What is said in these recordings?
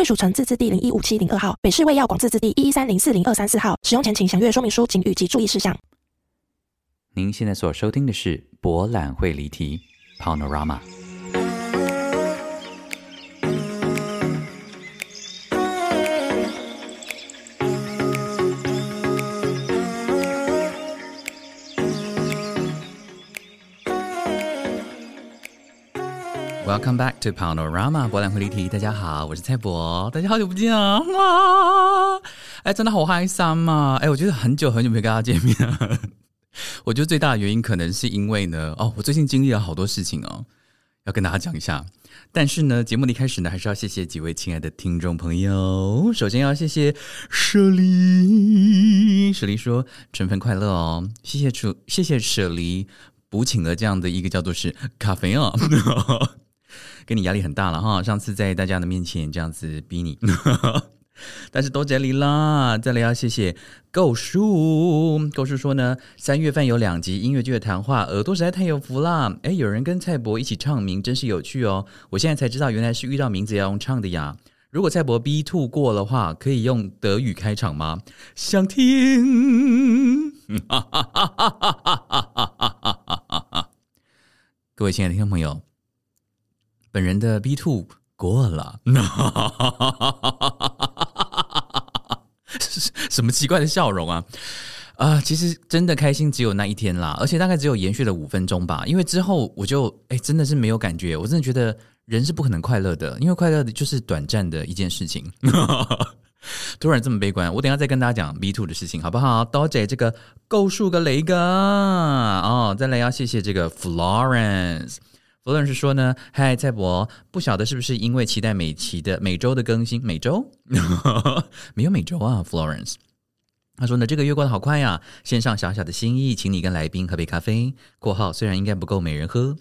贵属城自治地零一五七零二号，北市卫药广自治地一一三零四零二三四号。使用前请详阅说明书、请语及注意事项。您现在所收听的是博览会离题 Panorama。Welcome back to Panorama 博览会离题。大家好，我是蔡博，大家好久不见啊！哇，哎，真的好嗨森嘛！哎，我觉得很久很久没跟大家见面了。我觉得最大的原因可能是因为呢，哦，我最近经历了好多事情哦，要跟大家讲一下。但是呢，节目的一开始呢，还是要谢谢几位亲爱的听众朋友。首先要谢谢舍离，舍离说春分快乐哦，谢谢楚，谢谢舍离补请了这样的一个叫做是咖啡哦。给你压力很大了哈！上次在大家的面前这样子逼你，但是都这里啦。再来要谢谢构树，构树说呢，三月份有两集音乐剧的谈话，耳朵实在太有福啦！哎，有人跟蔡博一起唱名，真是有趣哦！我现在才知道，原来是遇到名字要用唱的呀。如果蔡博 B two 过的话，可以用德语开场吗？想听。各位亲爱的听众朋友。本人的 B two 过了，什么奇怪的笑容啊？啊，其实真的开心只有那一天啦，而且大概只有延续了五分钟吧，因为之后我就哎真的是没有感觉，我真的觉得人是不可能快乐的，因为快乐的就是短暂的一件事情。突然这么悲观，我等下再跟大家讲 B two 的事情好不好？多谢这个够数个雷哥哦，再来要谢谢这个 Florence。弗伦是说呢，嗨，蔡博，不晓得是不是因为期待每期的每周的更新，每周 没有每周啊，Florence。他说呢，这个月过得好快呀！献上小小的心意，请你跟来宾喝杯咖啡。括号虽然应该不够每人喝。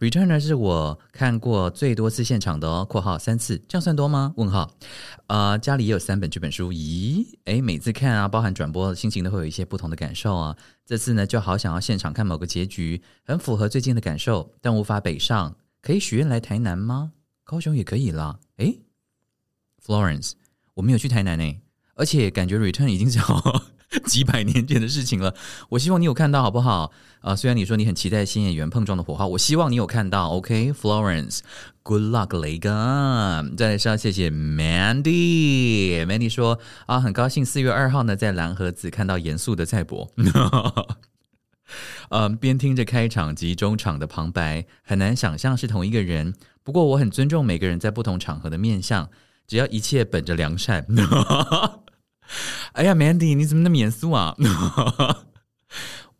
Return 呢是我看过最多次现场的哦。括号三次，这样算多吗？问号。啊，家里也有三本这本书。咦，诶，每次看啊，包含转播，心情都会有一些不同的感受啊。这次呢，就好想要现场看某个结局，很符合最近的感受，但无法北上。可以许愿来台南吗？高雄也可以啦。诶 f l o r e n c e 我没有去台南诶。而且感觉 return 已经是好 几百年前的事情了。我希望你有看到，好不好？啊，虽然你说你很期待新演员碰撞的火花，我希望你有看到。OK，Florence，Good luck，雷哥。再来是要谢谢 Mandy，Mandy 说啊，很高兴四月二号呢在蓝盒子看到严肃的蔡博。嗯，边听着开场及中场的旁白，很难想象是同一个人。不过我很尊重每个人在不同场合的面相，只要一切本着良善。哎呀，Mandy，你怎么那么严肃啊？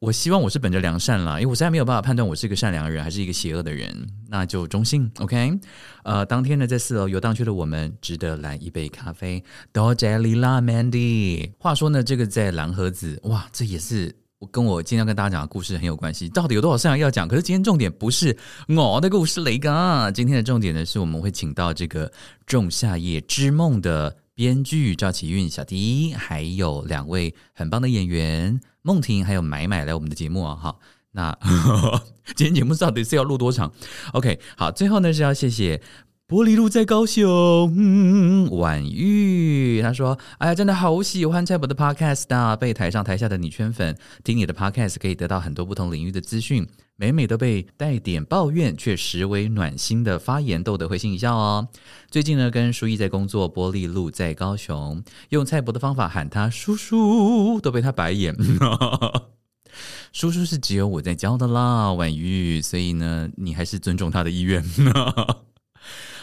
我希望我是本着良善啦，因为我实在没有办法判断我是一个善良的人还是一个邪恶的人，那就中性，OK？呃，当天呢，在四楼游荡区的我们，值得来一杯咖啡。多谢你啦，Mandy。话说呢，这个在蓝盒子，哇，这也是我跟我今天要跟大家讲的故事很有关系。到底有多少善良要讲？可是今天重点不是我的故事，雷哥。今天的重点呢，是我们会请到这个《仲夏夜之梦》的。编剧赵启运、小迪，还有两位很棒的演员梦婷，还有买买来我们的节目啊！哈，那 今天节目到底是要录多长？OK，好，最后呢是要谢谢。玻璃路在高雄，嗯婉玉他说：“哎呀，真的好喜欢蔡博的 Podcast 啊！被台上台下的你圈粉，听你的 Podcast 可以得到很多不同领域的资讯，每每都被带点抱怨却实为暖心的发言逗得会心一笑哦。最近呢，跟书毅在工作，玻璃路在高雄，用蔡博的方法喊他叔叔，都被他白眼。叔叔是只有我在教的啦，婉玉，所以呢，你还是尊重他的意愿。”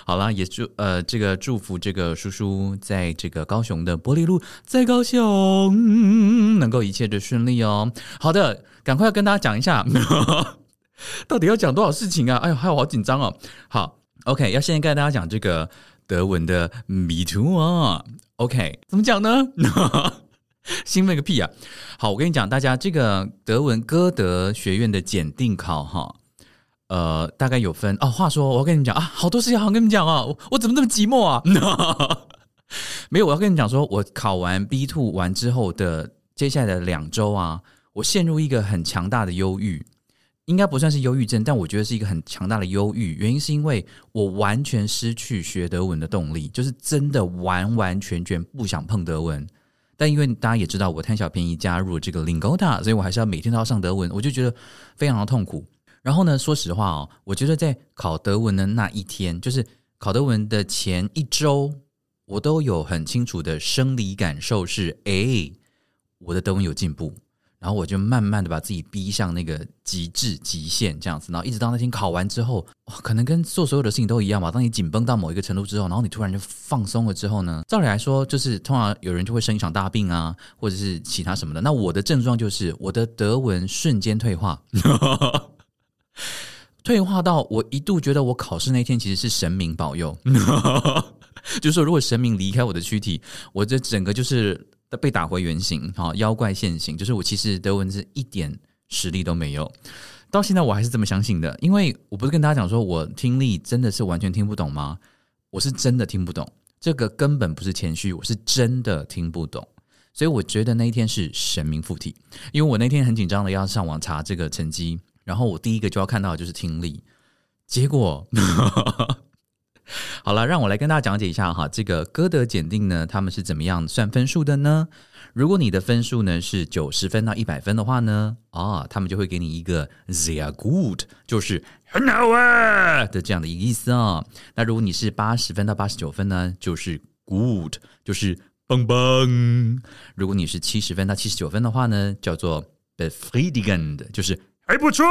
好了，也祝呃这个祝福这个叔叔在这个高雄的玻璃路，在高雄能够一切的顺利哦。好的，赶快跟大家讲一下，到底要讲多少事情啊？哎呦，还有好紧张哦。好，OK，要现在跟大家讲这个德文的 “me too” 啊。OK，怎么讲呢？兴奋个屁啊！好，我跟你讲，大家这个德文歌德学院的检定考哈，呃，大概有分哦。话说，我要跟你们讲啊，好多事情好跟你们讲啊，我怎么那么寂寞啊？没有，我要跟你讲，说我考完 B two 完之后的接下来的两周啊，我陷入一个很强大的忧郁，应该不算是忧郁症，但我觉得是一个很强大的忧郁。原因是因为我完全失去学德文的动力，就是真的完完全全不想碰德文。但因为大家也知道，我贪小便宜加入这个 Lingoda，所以我还是要每天都要上德文，我就觉得非常的痛苦。然后呢，说实话哦，我觉得在考德文的那一天，就是考德文的前一周，我都有很清楚的生理感受是，哎，我的德文有进步。然后我就慢慢的把自己逼向那个极致极限这样子，然后一直到那天考完之后，可能跟做所有的事情都一样吧。当你紧绷到某一个程度之后，然后你突然就放松了之后呢，照理来说，就是通常有人就会生一场大病啊，或者是其他什么的。那我的症状就是我的德文瞬间退化，退化到我一度觉得我考试那天其实是神明保佑，就是说如果神明离开我的躯体，我这整个就是。被打回原形，好妖怪现形，就是我其实德文是一点实力都没有，到现在我还是这么相信的，因为我不是跟大家讲说我听力真的是完全听不懂吗？我是真的听不懂，这个根本不是谦虚，我是真的听不懂，所以我觉得那一天是神明附体，因为我那天很紧张的要上网查这个成绩，然后我第一个就要看到的就是听力，结果。好了，让我来跟大家讲解一下哈，这个歌德检定呢，他们是怎么样算分数的呢？如果你的分数呢是九十分到一百分的话呢，啊，他们就会给你一个 they are good，就是很好啊的这样的一个意思啊。那如果你是八十分到八十九分呢，就是 good，就是棒棒。如果你是七十分到七十九分的话呢，叫做 befriedigend，就是还不错。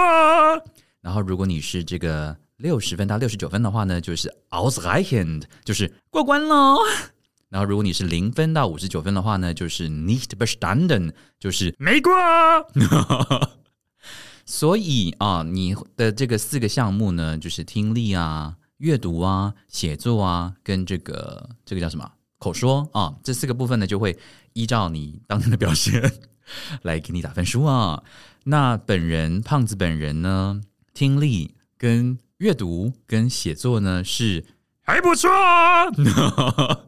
然后如果你是这个。六十分到六十九分的话呢，就是 ausreichend，就是过关喽。然后如果你是零分到五十九分的话呢，就是 nicht bestanden，就是没过。所以啊，你的这个四个项目呢，就是听力啊、阅读啊、写作啊，跟这个这个叫什么口说啊，这四个部分呢，就会依照你当天的表现来给你打分数啊。那本人胖子本人呢，听力跟阅读跟写作呢是还不错，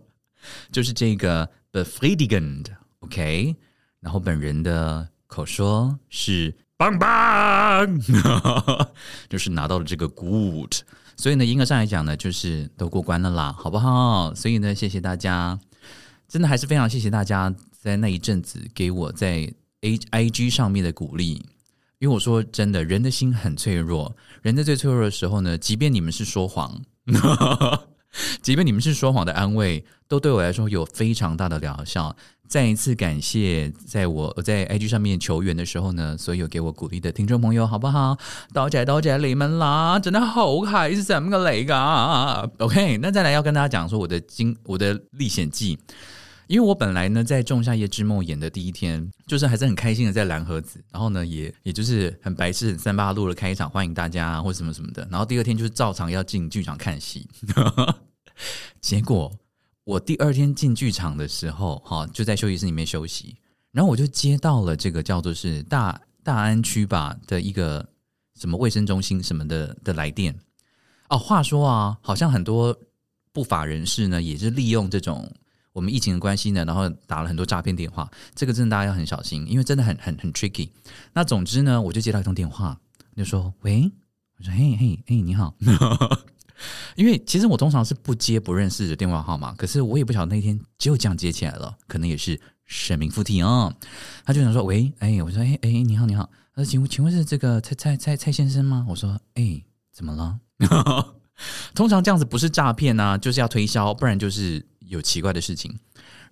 就是这个 befriedigend，OK。然后本人的口说是棒棒，就是拿到了这个 good。所以呢，严格上来讲呢，就是都过关了啦，好不好？所以呢，谢谢大家，真的还是非常谢谢大家在那一阵子给我在 A I G 上面的鼓励。因为我说真的，人的心很脆弱。人在最脆弱的时候呢，即便你们是说谎，即便你们是说谎的安慰，都对我来说有非常大的疗效。再一次感谢，在我我在 IG 上面求援的时候呢，所有给我鼓励的听众朋友，好不好？多谢多谢你们啦，真的好开心，什么个雷噶？OK，那再来要跟大家讲说我的经我的历险记。因为我本来呢，在《仲夏夜之梦》演的第一天，就是还是很开心的在蓝盒子，然后呢，也也就是很白痴、很三八路的开一场欢迎大家啊或什么什么的，然后第二天就是照常要进剧场看戏。结果我第二天进剧场的时候，哈，就在休息室里面休息，然后我就接到了这个叫做是大大安区吧的一个什么卫生中心什么的的来电。哦，话说啊，好像很多不法人士呢，也是利用这种。我们疫情的关系呢，然后打了很多诈骗电话，这个真的大家要很小心，因为真的很很很 tricky。那总之呢，我就接到一通电话，就说：“喂，我说嘿嘿嘿，你好。”因为其实我通常是不接不认识的电话号码，可是我也不晓得那天就这样接起来了，可能也是神明附体啊。他就想说：“喂，哎，我说哎哎，你好你好，他说请请问是这个蔡蔡蔡蔡先生吗？”我说：“哎，怎么了？” 通常这样子不是诈骗啊，就是要推销，不然就是。有奇怪的事情，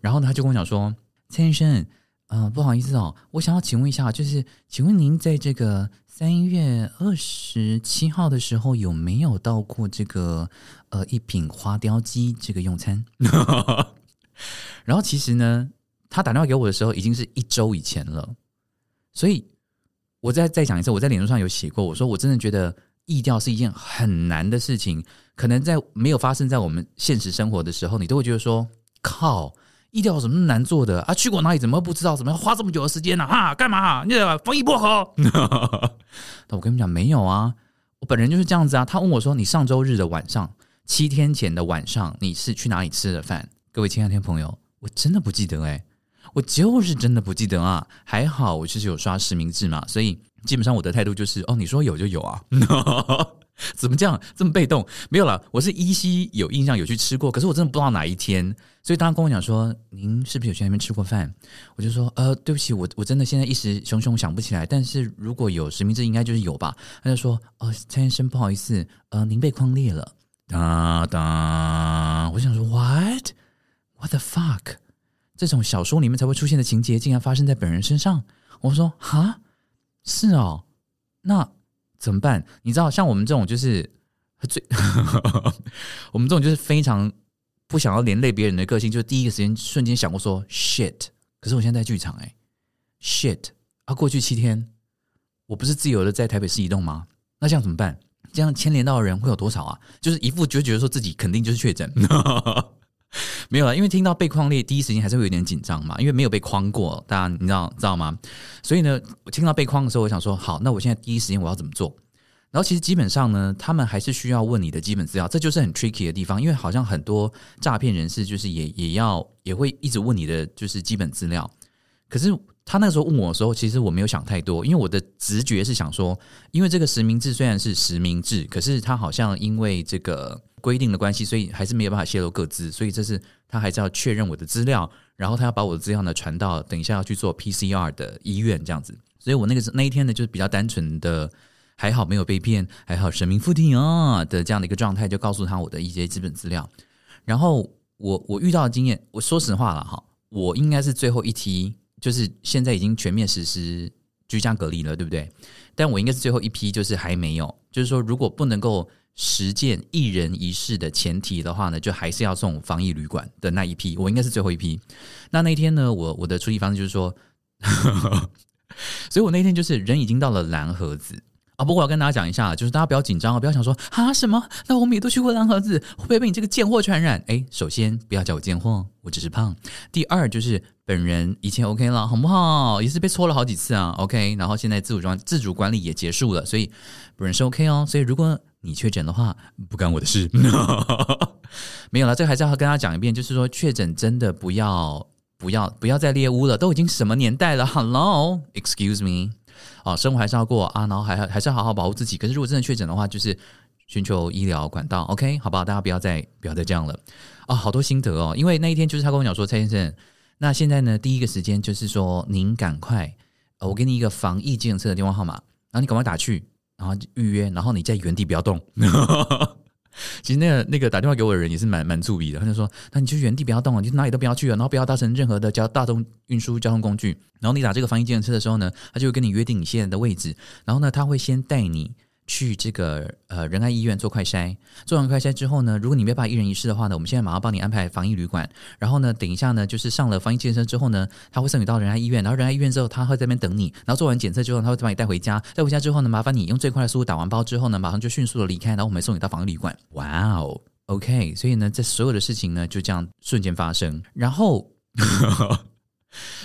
然后呢，他就跟我讲说：“蔡先生，呃，不好意思哦，我想要请问一下，就是请问您在这个三月二十七号的时候有没有到过这个呃一品花雕鸡这个用餐？” 然后其实呢，他打电话给我的时候已经是一周以前了，所以我再再讲一次，我在脸书上有写过，我说我真的觉得意调是一件很难的事情，可能在没有发生在我们现实生活的时候，你都会觉得说：“靠，意调有什么难做的啊？去过哪里怎么不知道？怎么要花这么久的时间呢？哈，干嘛？你防疫薄荷？”那我跟你讲，没有啊，我本人就是这样子啊。他问我说：“你上周日的晚上，七天前的晚上，你是去哪里吃的饭？”各位亲爱的朋友，我真的不记得哎，我就是真的不记得啊。还好我就是有刷实名制嘛，所以。基本上我的态度就是哦，你说有就有啊，怎么这样？这么被动？没有了，我是依稀有印象有去吃过，可是我真的不知道哪一天。所以当他跟我讲说您是不是有去那边吃过饭，我就说呃对不起，我我真的现在一时熊熊想不起来。但是如果有实名制，应该就是有吧？他就说哦，蔡先生不好意思，呃，您被框裂了。哒哒，我想说 what what the fuck？这种小说里面才会出现的情节，竟然发生在本人身上。我说哈。是哦，那怎么办？你知道，像我们这种就是最，我们这种就是非常不想要连累别人的个性，就第一个时间瞬间想过说 shit。可是我现在在剧场，哎，shit 啊！过去七天，我不是自由的在台北市移动吗？那这样怎么办？这样牵连到的人会有多少啊？就是一副就觉得说自己肯定就是确诊。没有了，因为听到被框列，第一时间还是会有点紧张嘛，因为没有被框过，大家你知道知道吗？所以呢，我听到被框的时候，我想说，好，那我现在第一时间我要怎么做？然后其实基本上呢，他们还是需要问你的基本资料，这就是很 tricky 的地方，因为好像很多诈骗人士就是也也要也会一直问你的就是基本资料，可是。他那个时候问我的时候，其实我没有想太多，因为我的直觉是想说，因为这个实名制虽然是实名制，可是他好像因为这个规定的关系，所以还是没有办法泄露各自，所以这是他还是要确认我的资料，然后他要把我的资料呢传到等一下要去做 PCR 的医院这样子，所以我那个那一天呢就是比较单纯的，还好没有被骗，还好神明附体啊的这样的一个状态，就告诉他我的一些基本资料，然后我我遇到的经验，我说实话了哈，我应该是最后一梯。就是现在已经全面实施居家隔离了，对不对？但我应该是最后一批，就是还没有。就是说，如果不能够实践一人一室的前提的话呢，就还是要送防疫旅馆的那一批。我应该是最后一批。那那天呢，我我的处理方式就是说，所以我那天就是人已经到了蓝盒子。啊，不过我要跟大家讲一下，就是大家不要紧张啊，不要想说啊什么，那我们也都去过蓝盒子，会不会被你这个贱货传染？哎，首先不要叫我贱货，我只是胖。第二就是本人以前 OK 了，好不好？也是被搓了好几次啊，OK。然后现在自主装自主管理也结束了，所以本人是 OK 哦。所以如果你确诊的话，不干我的事。没有了，这还是要跟大家讲一遍，就是说确诊真的不要不要不要再猎污了，都已经什么年代了？Hello，Excuse me。啊，生活还是要过啊，然后还还是要好好保护自己。可是如果真的确诊的话，就是寻求医疗管道。OK，好不好？大家不要再不要再这样了啊！好多心得哦，因为那一天就是他跟我讲说，蔡先生，那现在呢，第一个时间就是说，您赶快，我给你一个防疫检测的电话号码，然后你赶快打去，然后预约，然后你在原地不要动。其实那个那个打电话给我的人也是蛮蛮注意的，他就说：“那你就原地不要动啊，你哪里都不要去啊，然后不要搭乘任何的交大众运输交通工具。然后你打这个防疫检测的时候呢，他就会跟你约定你现在的位置，然后呢，他会先带你。”去这个呃仁爱医院做快筛，做完快筛之后呢，如果你没办法一人一室的话呢，我们现在马上帮你安排防疫旅馆。然后呢，等一下呢，就是上了防疫健身之后呢，他会送你到仁爱医院，然后仁爱医院之后，他会在那边等你。然后做完检测之后，他会把你带回家。带回家之后呢，麻烦你用最快的速度打完包之后呢，马上就迅速的离开，然后我们送你到防疫旅馆。哇哦，OK，所以呢，这所有的事情呢，就这样瞬间发生。然后。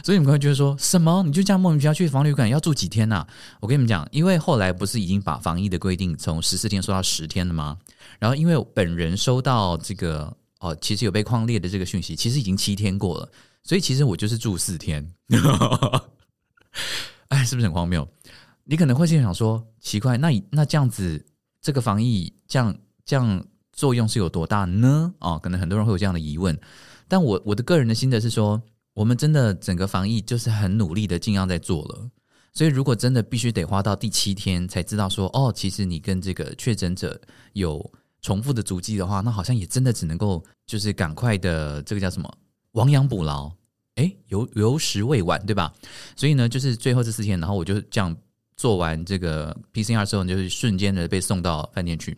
所以你们会觉得说什么？你就这样莫名其妙去防旅馆要住几天呢？我跟你们讲，因为后来不是已经把防疫的规定从十四天缩到十天了吗？然后因为本人收到这个哦，其实有被框列的这个讯息，其实已经七天过了，所以其实我就是住四天。哎，是不是很荒谬？你可能会心想说，奇怪，那那这样子，这个防疫这样这样作用是有多大呢？哦，可能很多人会有这样的疑问。但我我的个人的心得是说。我们真的整个防疫就是很努力的，尽量在做了。所以，如果真的必须得花到第七天才知道说，哦，其实你跟这个确诊者有重复的足迹的话，那好像也真的只能够就是赶快的这个叫什么亡羊补牢，哎，有有时未晚，对吧？所以呢，就是最后这四天，然后我就这样做完这个 PCR 之后，就是瞬间的被送到饭店去，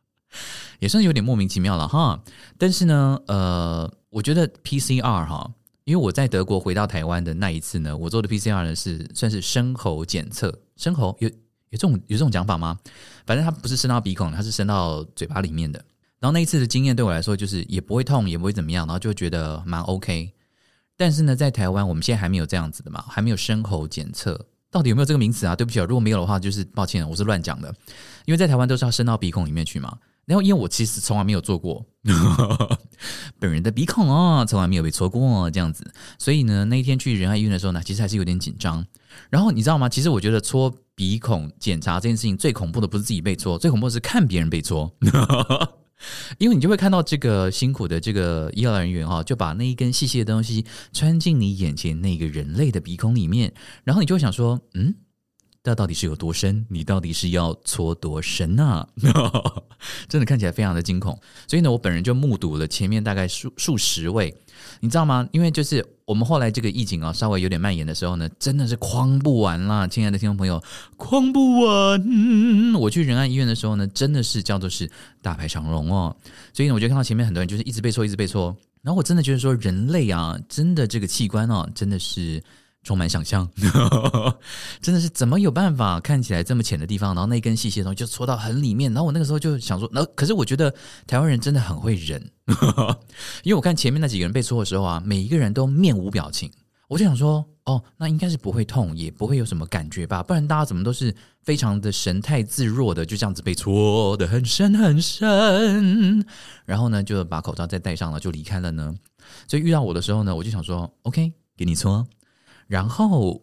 也算是有点莫名其妙了哈。但是呢，呃，我觉得 PCR 哈。因为我在德国回到台湾的那一次呢，我做的 PCR 呢是算是生喉检测，生喉有有这种有这种讲法吗？反正它不是伸到鼻孔，它是伸到嘴巴里面的。然后那一次的经验对我来说，就是也不会痛，也不会怎么样，然后就觉得蛮 OK。但是呢，在台湾我们现在还没有这样子的嘛，还没有深喉检测，到底有没有这个名词啊？对不起啊，如果没有的话，就是抱歉，我是乱讲的。因为在台湾都是要伸到鼻孔里面去嘛。然后因为我其实从来没有做过 本人的鼻孔哦，从来没有被戳过这样子，所以呢，那一天去仁爱医院的时候呢，其实还是有点紧张。然后你知道吗？其实我觉得戳鼻孔检查这件事情最恐怖的不是自己被戳，最恐怖的是看别人被戳。因为你就会看到这个辛苦的这个医疗人员哈，就把那一根细细的东西穿进你眼前那个人类的鼻孔里面，然后你就会想说，嗯，那到底是有多深？你到底是要搓多深呢？真的看起来非常的惊恐。所以呢，我本人就目睹了前面大概数数十位。你知道吗？因为就是我们后来这个疫情啊，稍微有点蔓延的时候呢，真的是框不完啦，亲爱的听众朋友，框不完。我去仁爱医院的时候呢，真的是叫做是大排长龙哦。所以呢，我就看到前面很多人就是一直被搓，一直被搓。然后我真的觉得说，人类啊，真的这个器官哦，真的是。充满想象，真的是怎么有办法看起来这么浅的地方，然后那根细细的东西就戳到很里面。然后我那个时候就想说，那可是我觉得台湾人真的很会忍，因为我看前面那几个人被戳的时候啊，每一个人都面无表情。我就想说，哦，那应该是不会痛，也不会有什么感觉吧？不然大家怎么都是非常的神态自若的，就这样子被戳的很深很深，然后呢就把口罩再戴上了就离开了呢？所以遇到我的时候呢，我就想说，OK，给你搓。然后，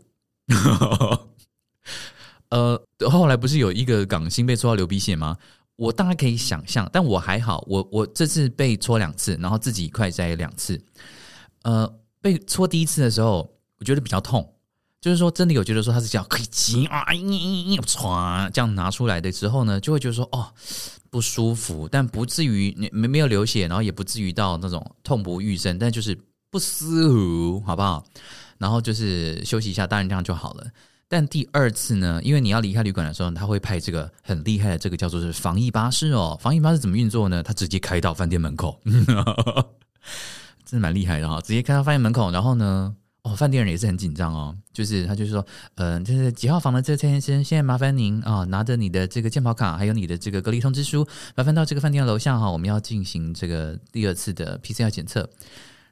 呃，后来不是有一个港星被戳到流鼻血吗？我大概可以想象，但我还好，我我这次被戳两次，然后自己快摘两次。呃，被戳第一次的时候，我觉得比较痛，就是说真的有觉得说它是这样可以挤啊，唰这样拿出来的时候呢，就会觉得说哦不舒服，但不至于没没有流血，然后也不至于到那种痛不欲生，但就是不舒服，好不好？然后就是休息一下，当然这样就好了。但第二次呢，因为你要离开旅馆的时候，他会派这个很厉害的这个叫做是防疫巴士哦。防疫巴士怎么运作呢？他直接开到饭店门口，真的蛮厉害的哈！直接开到饭店门口，然后呢，哦，饭店人也是很紧张哦。就是他就是说，嗯，就是几号房的这个蔡先生，现在麻烦您啊，拿着你的这个健保卡，还有你的这个隔离通知书，麻烦到这个饭店楼下哈，我们要进行这个第二次的 PCR 检测，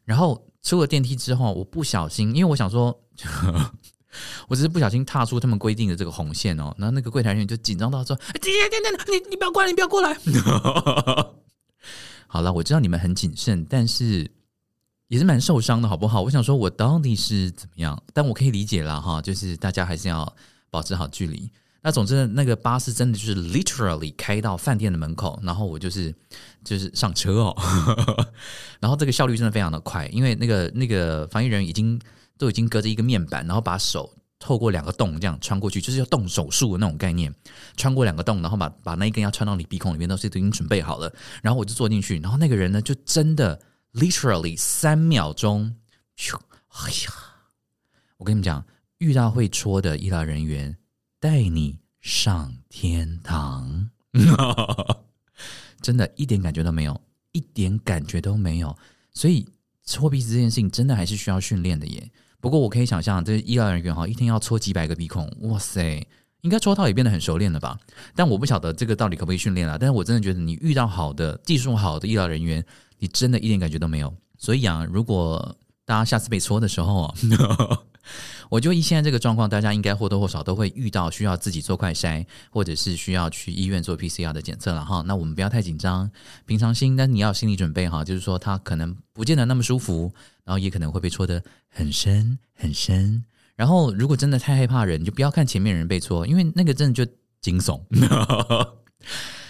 然后。出了电梯之后，我不小心，因为我想说，我只是不小心踏出他们规定的这个红线哦。然后那个柜台人员就紧张到说：“等等等等，你你不要过来，你不要过来。” 好了，我知道你们很谨慎，但是也是蛮受伤的，好不好？我想说，我到底是怎么样？但我可以理解了哈，就是大家还是要保持好距离。那总之，那个巴士真的就是 literally 开到饭店的门口，然后我就是就是上车哦，然后这个效率真的非常的快，因为那个那个防疫人已经都已经隔着一个面板，然后把手透过两个洞这样穿过去，就是要动手术的那种概念，穿过两个洞，然后把把那一根要穿到你鼻孔里面，都是都已经准备好了，然后我就坐进去，然后那个人呢就真的 literally 三秒钟，哎呀，我跟你们讲，遇到会戳的医疗人员。带你上天堂，真的一点感觉都没有，一点感觉都没有。所以搓鼻子这件事情真的还是需要训练的耶。不过我可以想象，这医疗人员哈，一天要搓几百个鼻孔，哇塞，应该搓到也变得很熟练了吧？但我不晓得这个到底可不可以训练了。但是我真的觉得，你遇到好的技术好的医疗人员，你真的一点感觉都没有。所以啊，如果大家下次被搓的时候啊。我就以现在这个状况，大家应该或多或少都会遇到需要自己做快筛，或者是需要去医院做 PCR 的检测了哈。那我们不要太紧张，平常心，但你要心理准备哈，就是说他可能不见得那么舒服，然后也可能会被戳的很深很深。然后如果真的太害怕人，就不要看前面人被戳，因为那个真的就惊悚。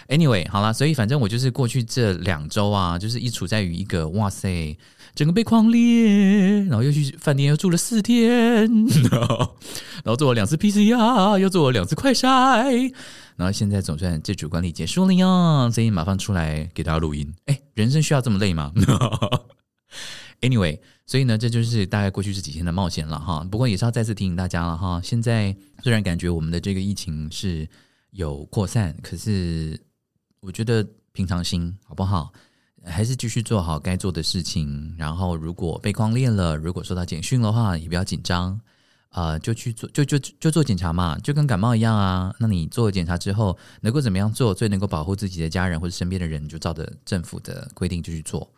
Anyway，好了，所以反正我就是过去这两周啊，就是一处在于一个哇塞。整个被狂裂，然后又去饭店又住了四天，然后做了两次 PCR，又做了两次快筛，然后现在总算自主管理结束了呀，所以马上出来给大家录音。哎，人生需要这么累吗？Anyway，所以呢，这就是大概过去这几天的冒险了哈。不过也是要再次提醒大家了哈。现在虽然感觉我们的这个疫情是有扩散，可是我觉得平常心好不好？还是继续做好该做的事情。然后，如果被框裂了，如果收到简讯的话，也不要紧张。呃，就去做，就就就做检查嘛，就跟感冒一样啊。那你做了检查之后，能够怎么样做，最能够保护自己的家人或者身边的人，就照着政府的规定就去做。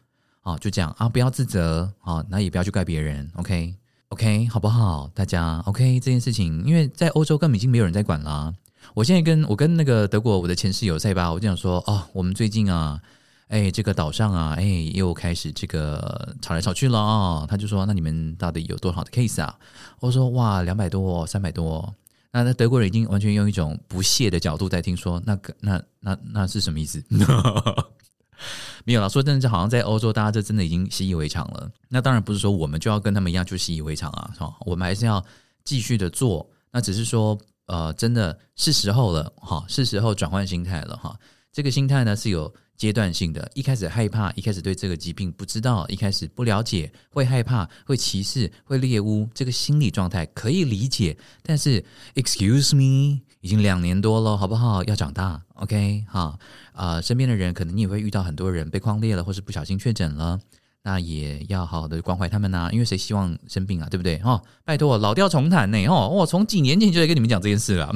哦，就这样啊，不要自责啊，那也不要去怪别人。OK，OK，好不好？大家 OK 这件事情，因为在欧洲根本已经没有人在管啦。我现在跟我跟那个德国我的前室友塞巴，我就想说，哦，我们最近啊。哎，这个岛上啊，哎，又开始这个吵来吵去了啊。他就说：“那你们到底有多少的 case 啊？”我说：“哇，两百多，三百多。”那那德国人已经完全用一种不屑的角度在听说，那个那那那是什么意思？没有了。说真的，这好像在欧洲，大家这真的已经习以为常了。那当然不是说我们就要跟他们一样就习以为常啊，是吧？我们还是要继续的做。那只是说，呃，真的是时候了，哈，是时候转换心态了，哈。这个心态呢是有。阶段性的，一开始害怕，一开始对这个疾病不知道，一开始不了解，会害怕，会歧视，会猎污，这个心理状态可以理解。但是，excuse me，已经两年多了，好不好？要长大，OK？哈啊，身边的人可能你也会遇到很多人被框裂了，或是不小心确诊了。那也要好好的关怀他们呐，因为谁希望生病啊，对不对？哈，拜托，老调重弹呢，哦，我从几年前就在跟你们讲这件事了，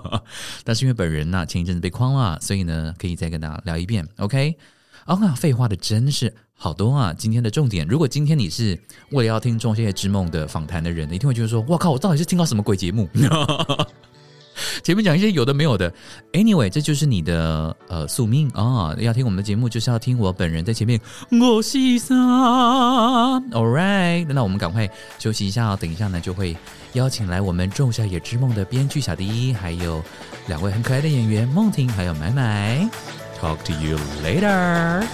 但是因为本人呢前一阵子被框了，所以呢可以再跟大家聊一遍，OK？啊，废话的真是好多啊！今天的重点，如果今天你是为了要听《仲夏之梦》的访谈的人，一定会觉得说，我靠，我到底是听到什么鬼节目？前面讲一些有的没有的，Anyway，这就是你的呃宿命啊！要听我们的节目，就是要听我本人在前面。我是啥？All right，那我们赶快休息一下，等一下呢就会邀请来我们《仲夏夜之梦》的编剧小迪，还有两位很可爱的演员梦婷还有买买。Talk to you later。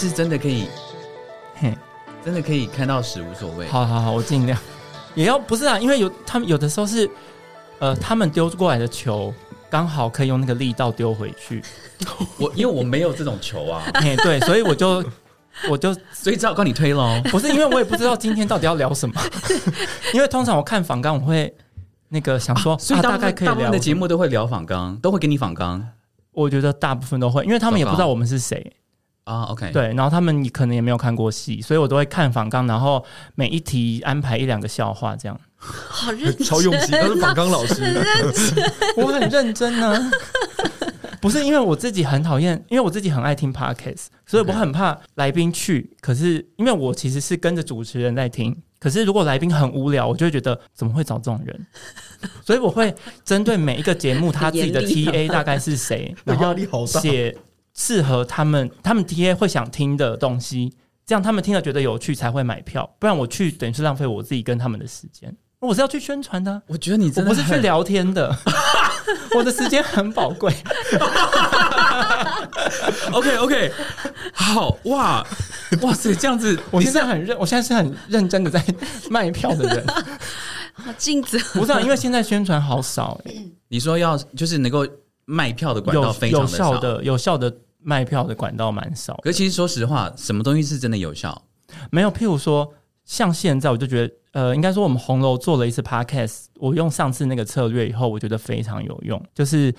其实真的可以，嘿，真的可以看到屎无所谓。好好好，我尽量。也要不是啊，因为有他们有的时候是，呃，他们丢过来的球刚好可以用那个力道丢回去。我因为我没有这种球啊，嘿，对，所以我就我就 所以只好跟你推喽。不是因为我也不知道今天到底要聊什么，因为通常我看访纲我会那个想说，所以大概可以聊的节目都会聊访纲，都会给你访纲。我觉得大部分都会，因为他们也不知道我们是谁。啊，OK，对，然后他们可能也没有看过戏，所以我都会看访纲，然后每一题安排一两个笑话，这样。好认真，超用心，他是访纲老师 我很认真呢。不是因为我自己很讨厌，因为我自己很爱听 Podcast，所以我很怕来宾去。可是因为我其实是跟着主持人在听，可是如果来宾很无聊，我就会觉得怎么会找这种人？所以我会针对每一个节目他自己的 TA 大概是谁，然后写。适合他们，他们 T A 会想听的东西，这样他们听了觉得有趣才会买票，不然我去等于是浪费我自己跟他们的时间。我是要去宣传的，我觉得你真的不是去聊天的，我的时间很宝贵。OK OK，好哇哇塞，这样子，我现在很认，我现在是很认真的在卖票的人。好镜子，不是因为现在宣传好少哎。你说要就是能够卖票的管道非常有效的，有效的。卖票的管道蛮少，可其实说实话，什么东西是真的有效？没有，譬如说，像现在，我就觉得，呃，应该说我们红楼做了一次 podcast，我用上次那个策略以后，我觉得非常有用。就是，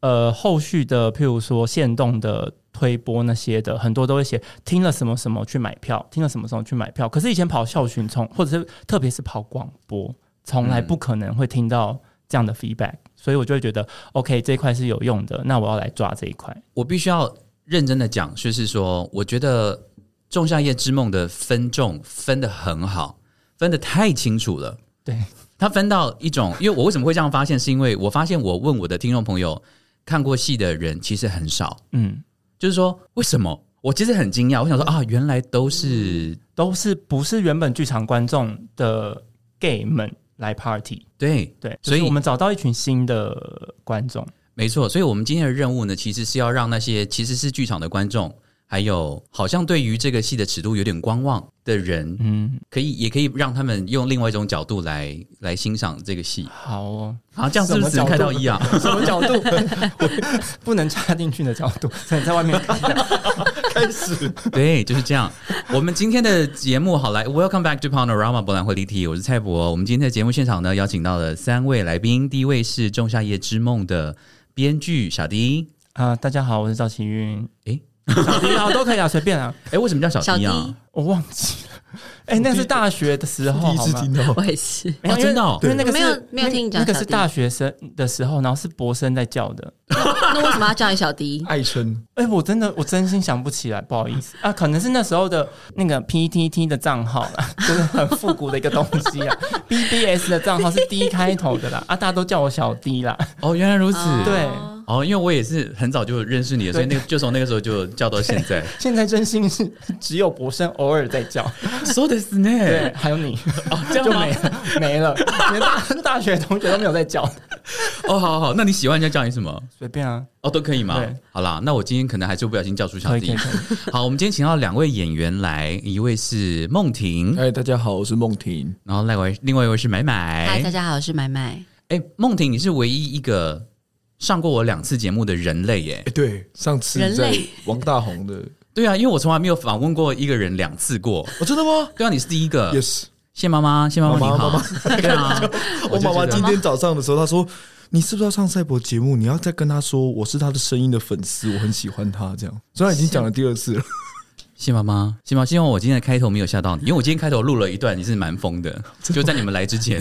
呃，后续的譬如说限动的推播那些的，很多都会写听了什么什么去买票，听了什么什么去买票。可是以前跑校巡，从或者是特别是跑广播，从来不可能会听到这样的 feedback。所以我就会觉得，OK，这一块是有用的，那我要来抓这一块。我必须要认真的讲，就是说，我觉得《仲夏夜之梦》的分众分的很好，分得太清楚了。对，他分到一种，因为我为什么会这样发现，是因为我发现我问我的听众朋友看过戏的人其实很少，嗯，就是说为什么？我其实很惊讶，我想说啊，原来都是都是不是原本剧场观众的 gay 们来 party，对对，所以我们找到一群新的观众，没错，所以我们今天的任务呢，其实是要让那些其实是剧场的观众，还有好像对于这个戏的尺度有点观望的人，嗯，可以也可以让他们用另外一种角度来来欣赏这个戏。好哦，啊，这样是不是只能看到一啊？什么角度？不能插进去的角度，在在外面看。开始 对，就是这样。我们今天的节目好来，Welcome back to Panorama 博览会立体，我是蔡博。我们今天的节目现场呢，邀请到了三位来宾，第一位是《仲夏夜之梦》的编剧小迪。啊、大家好，我是赵启运。诶小迪啊，都可以啊，随便啊，哎，为什么叫小小迪啊迪？我忘记了。哎、那是大学的时候，第一次好吗听到，我也是，没有，哦真的哦因为那个没有没有听你讲那个是大学生的时候，然后是博生在叫的。那为什么要叫你小迪？爱称哎、我真的我真心想不起来，不好意思啊，可能是那时候的那个 PTT 的账号啦，就是很复古的一个东西啊。BBS 的账号是 D 开头的啦，啊，大家都叫我小 D 啦。哦，原来如此。哦对哦，因为我也是很早就认识你的，所以那个就从那个时候就叫到现在。现在真心是只有博生偶尔在叫，说的是呢，对，还有你哦，这样吗就没？了没了，连大大学同学都没有在叫，哦，好好好，那你喜欢人家叫你什么？随便啊，哦，都可以吗对？好啦，那我今天可能还是不小心叫出小弟可以可以。可以。好，我们今天请到两位演员来，一位是梦婷，哎，大家好，我是梦婷。然后另外另外一位是买嗨，买大。家好，我是买买。哎，梦婷，你是唯一一个上过我两次节目的人类耶哎，。对，上次在人类王大红的，对啊，因为我从来没有访问过一个人两次过。我，真的吗对啊，你是第一个。？Yes，谢妈妈，谢妈妈你妈妈好。对啊，我妈妈今天早上的时候，她说：“你是不是要上赛博节目？你要再跟她说，我是她的声音的粉丝，我很喜欢她。”这样，虽然已经讲了第二次了，谢妈妈，谢妈，希望我今天的开头没有吓到你，因为我今天开头录了一段，你是蛮疯的，就在你们来之前，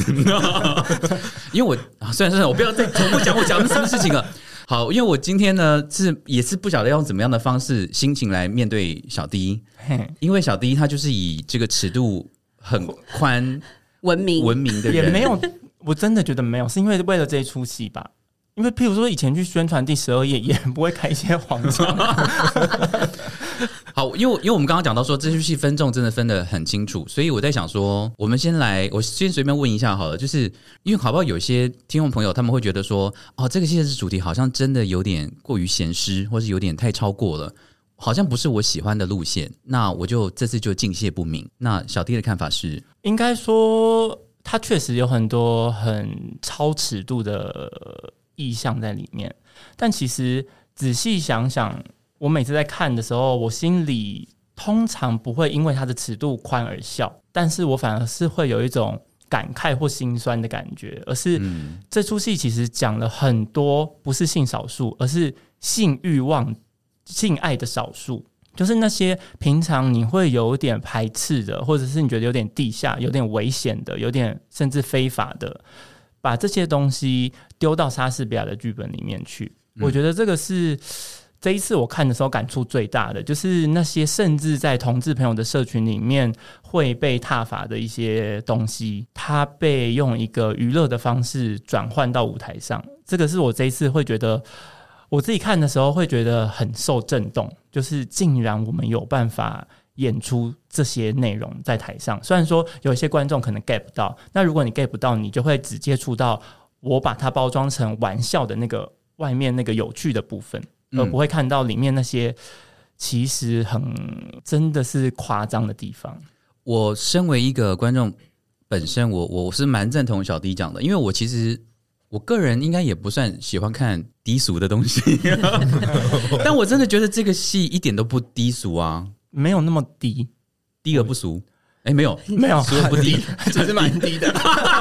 因为我啊，算了算了，我不要再重复讲我讲的什么事情了。好，因为我今天呢是也是不晓得用怎么样的方式心情来面对小迪，嘿因为小迪他就是以这个尺度很宽文明文明的人，也没有，我真的觉得没有，是因为为了这一出戏吧。因为譬如说以前去宣传第十二页，也不会开一些黄腔。好，因为因为我们刚刚讲到说这出戏分众真的分得很清楚，所以我在想说，我们先来，我先随便问一下好了，就是因为好不好有些听众朋友他们会觉得说，哦，这个戏的主题好像真的有点过于咸湿，或是有点太超过了，好像不是我喜欢的路线，那我就这次就敬谢不明。那小弟的看法是，应该说，他确实有很多很超尺度的意象在里面，但其实仔细想想，我每次在看的时候，我心里通常不会因为它的尺度宽而笑，但是我反而是会有一种感慨或心酸的感觉，而是嗯，这出戏其实讲了很多，不是性少数，而是性欲望、性爱的少数。就是那些平常你会有点排斥的，或者是你觉得有点地下、有点危险的、有点甚至非法的，把这些东西丢到莎士比亚的剧本里面去。嗯我觉得这个是这一次我看的时候感触最大的，就是那些甚至在同志朋友的社群里面会被踏伐的一些东西，它被用一个娱乐的方式转换到舞台上。这个是我这一次会觉得，我自己看的时候会觉得很受震动，就是竟然我们有办法。演出这些内容在台上，虽然说有一些观众可能 get 不到，那如果你 get 不到，你就会只接触到我把它包装成玩笑的那个外面那个有趣的部分，而不会看到里面那些其实很真的是夸张的地方。我身为一个观众本身，我我是蛮赞同小迪讲的，因为我其实我个人应该也不算喜欢看低俗的东西，但我真的觉得这个戏一点都不低俗啊，没有那么低，低而不俗。哎，没有，没有俗而不低，其 实蛮低的，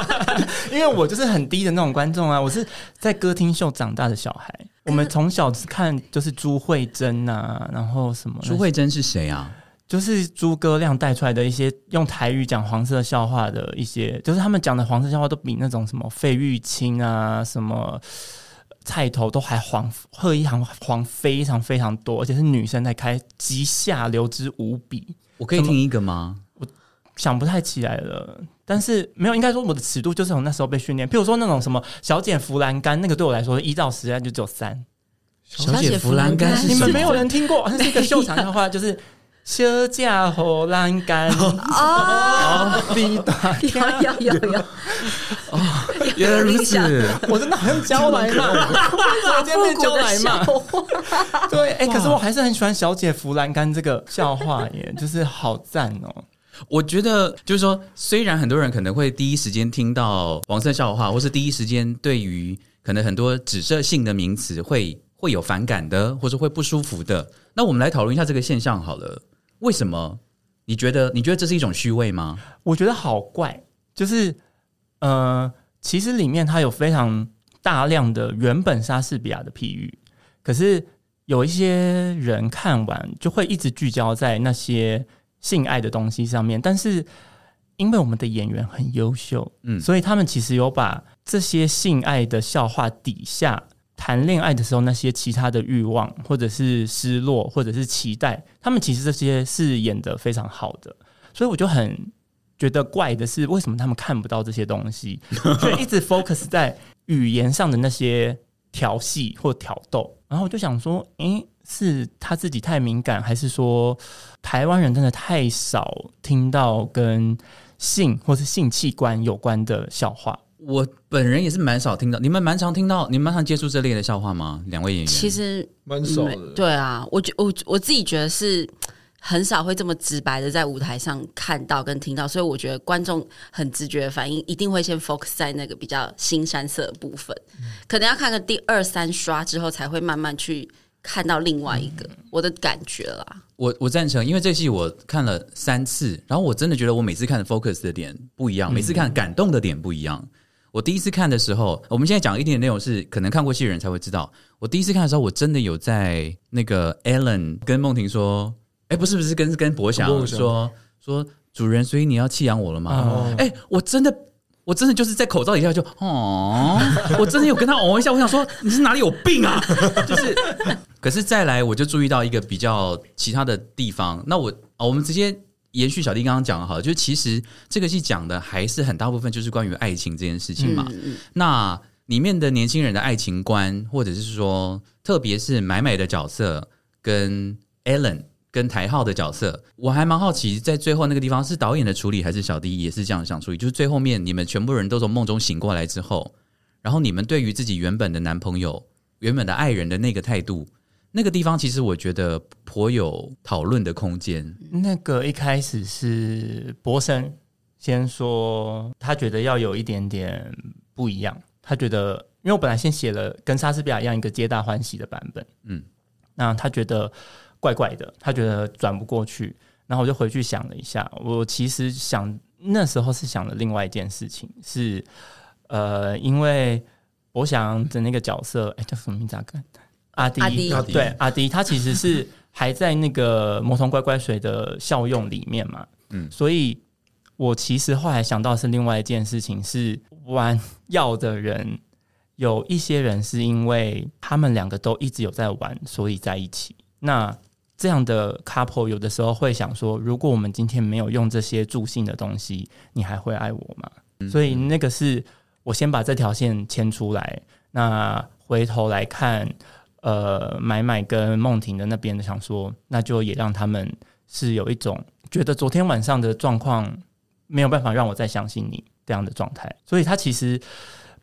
因为我就是很低的那种观众啊，我是在歌厅秀长大的小孩。我们从小看就是朱慧珍啊，然后什么朱慧珍是谁啊？就是诸葛亮带出来的一些用台语讲黄色笑话的一些，就是他们讲的黄色笑话都比那种什么费玉清啊、什么菜头都还黄，贺一航黄非常非常多，而且是女生在开，极下流之无比。我可以听一个吗？想不太起来了，但是没有，应该说我的尺度就是从那时候被训练。譬如说那种什么小姐扶栏杆，那个对我来说一到十，那就只有三。小姐扶栏杆是你们没有人听过？那是一个秀场的话，就是小姐扶栏杆，哦，你打有有有有，原来如此，我真的好像教来嘛，我今天被教来嘛。对，哎、可是我还是很喜欢小姐扶栏杆这个笑话耶，就是好赞哦。我觉得就是说，虽然很多人可能会第一时间听到黄色笑话，或是第一时间对于可能很多指涉性的名词会会有反感的，或者会不舒服的，那我们来讨论一下这个现象好了。为什么？你觉得你觉得这是一种虚伪吗？我觉得好怪，就是呃，其实里面它有非常大量的原本莎士比亚的譬喻，可是有一些人看完就会一直聚焦在那些性爱的东西上面，但是因为我们的演员很优秀，嗯所以他们其实有把这些性爱的笑话底下。谈恋爱的时候，那些其他的欲望，或者是失落，或者是期待，他们其实这些是演的非常好的，所以我就很觉得怪的是，为什么他们看不到这些东西，所以一直 focus 在语言上的那些调戏或挑逗。然后我就想说，诶，是他自己太敏感，还是说台湾人真的太少听到跟性或是性器官有关的笑话？我本人也是蛮少听到，你们蛮常听到，你们蛮常接触这类的笑话吗？两位演员，其实蛮少的。嗯对啊，我觉我我自己觉得是很少会这么直白的在舞台上看到跟听到，所以我觉得观众很直觉的反应一定会先 focus 在那个比较新山色的部分，可能要看个第二三刷之后才会慢慢去看到另外一个、我的感觉啦。我我赞成，因为这戏我看了三次，然后我真的觉得我每次看的 focus 的点不一样，每次看感动的点不一样。我第一次看的时候，我们现在讲一点点内容是可能看过戏的人才会知道。我第一次看的时候，我真的有在那个 Alan 跟梦婷说，哎，不是不是跟跟博翔跟博翔说说主人，所以你要弃养我了吗？哦哎、我真的。我真的就是在口罩底下就哦，我真的有跟他 哦一下，我想说你是哪里有病啊？就是，可是再来我就注意到一个比较其他的地方。那我哦，我们直接延续小弟刚刚讲的好，就是其实这个戏讲的还是很大部分就是关于爱情这件事情嘛。那里面的年轻人的爱情观，或者是说，特别是买买的角色跟 Allen 跟台浩的角色，我还蛮好奇，在最后那个地方是导演的处理，还是小弟也是这样想处理？就是最后面你们全部人都从梦中醒过来之后，然后你们对于自己原本的男朋友、原本的爱人的那个态度，那个地方其实我觉得颇有讨论的空间。那个一开始是博生先说，他觉得要有一点点不一样。他觉得，因为我本来先写了跟莎士比亚一样一个皆大欢喜的版本，嗯，那他觉得怪怪的，他觉得转不过去。然后我就回去想了一下，我其实想那时候是想了另外一件事情，是呃，因为博翔的那个角色，哎，叫什么名字啊？阿迪，阿迪对阿迪，他其实是 还在那个魔童乖乖水的效用里面嘛，嗯嗯，所以我其实后来想到是另外一件事情，是玩药的人有一些人是因为他们两个都一直有在玩，所以在一起。那这样的 couple 有的时候会想说，如果我们今天没有用这些助兴的东西，你还会爱我吗？所以那个是我先把这条线牵出来，那回头来看，呃，买买跟梦婷的那边的想说，那就也让他们是有一种觉得昨天晚上的状况没有办法让我再相信你这样的状态，所以他其实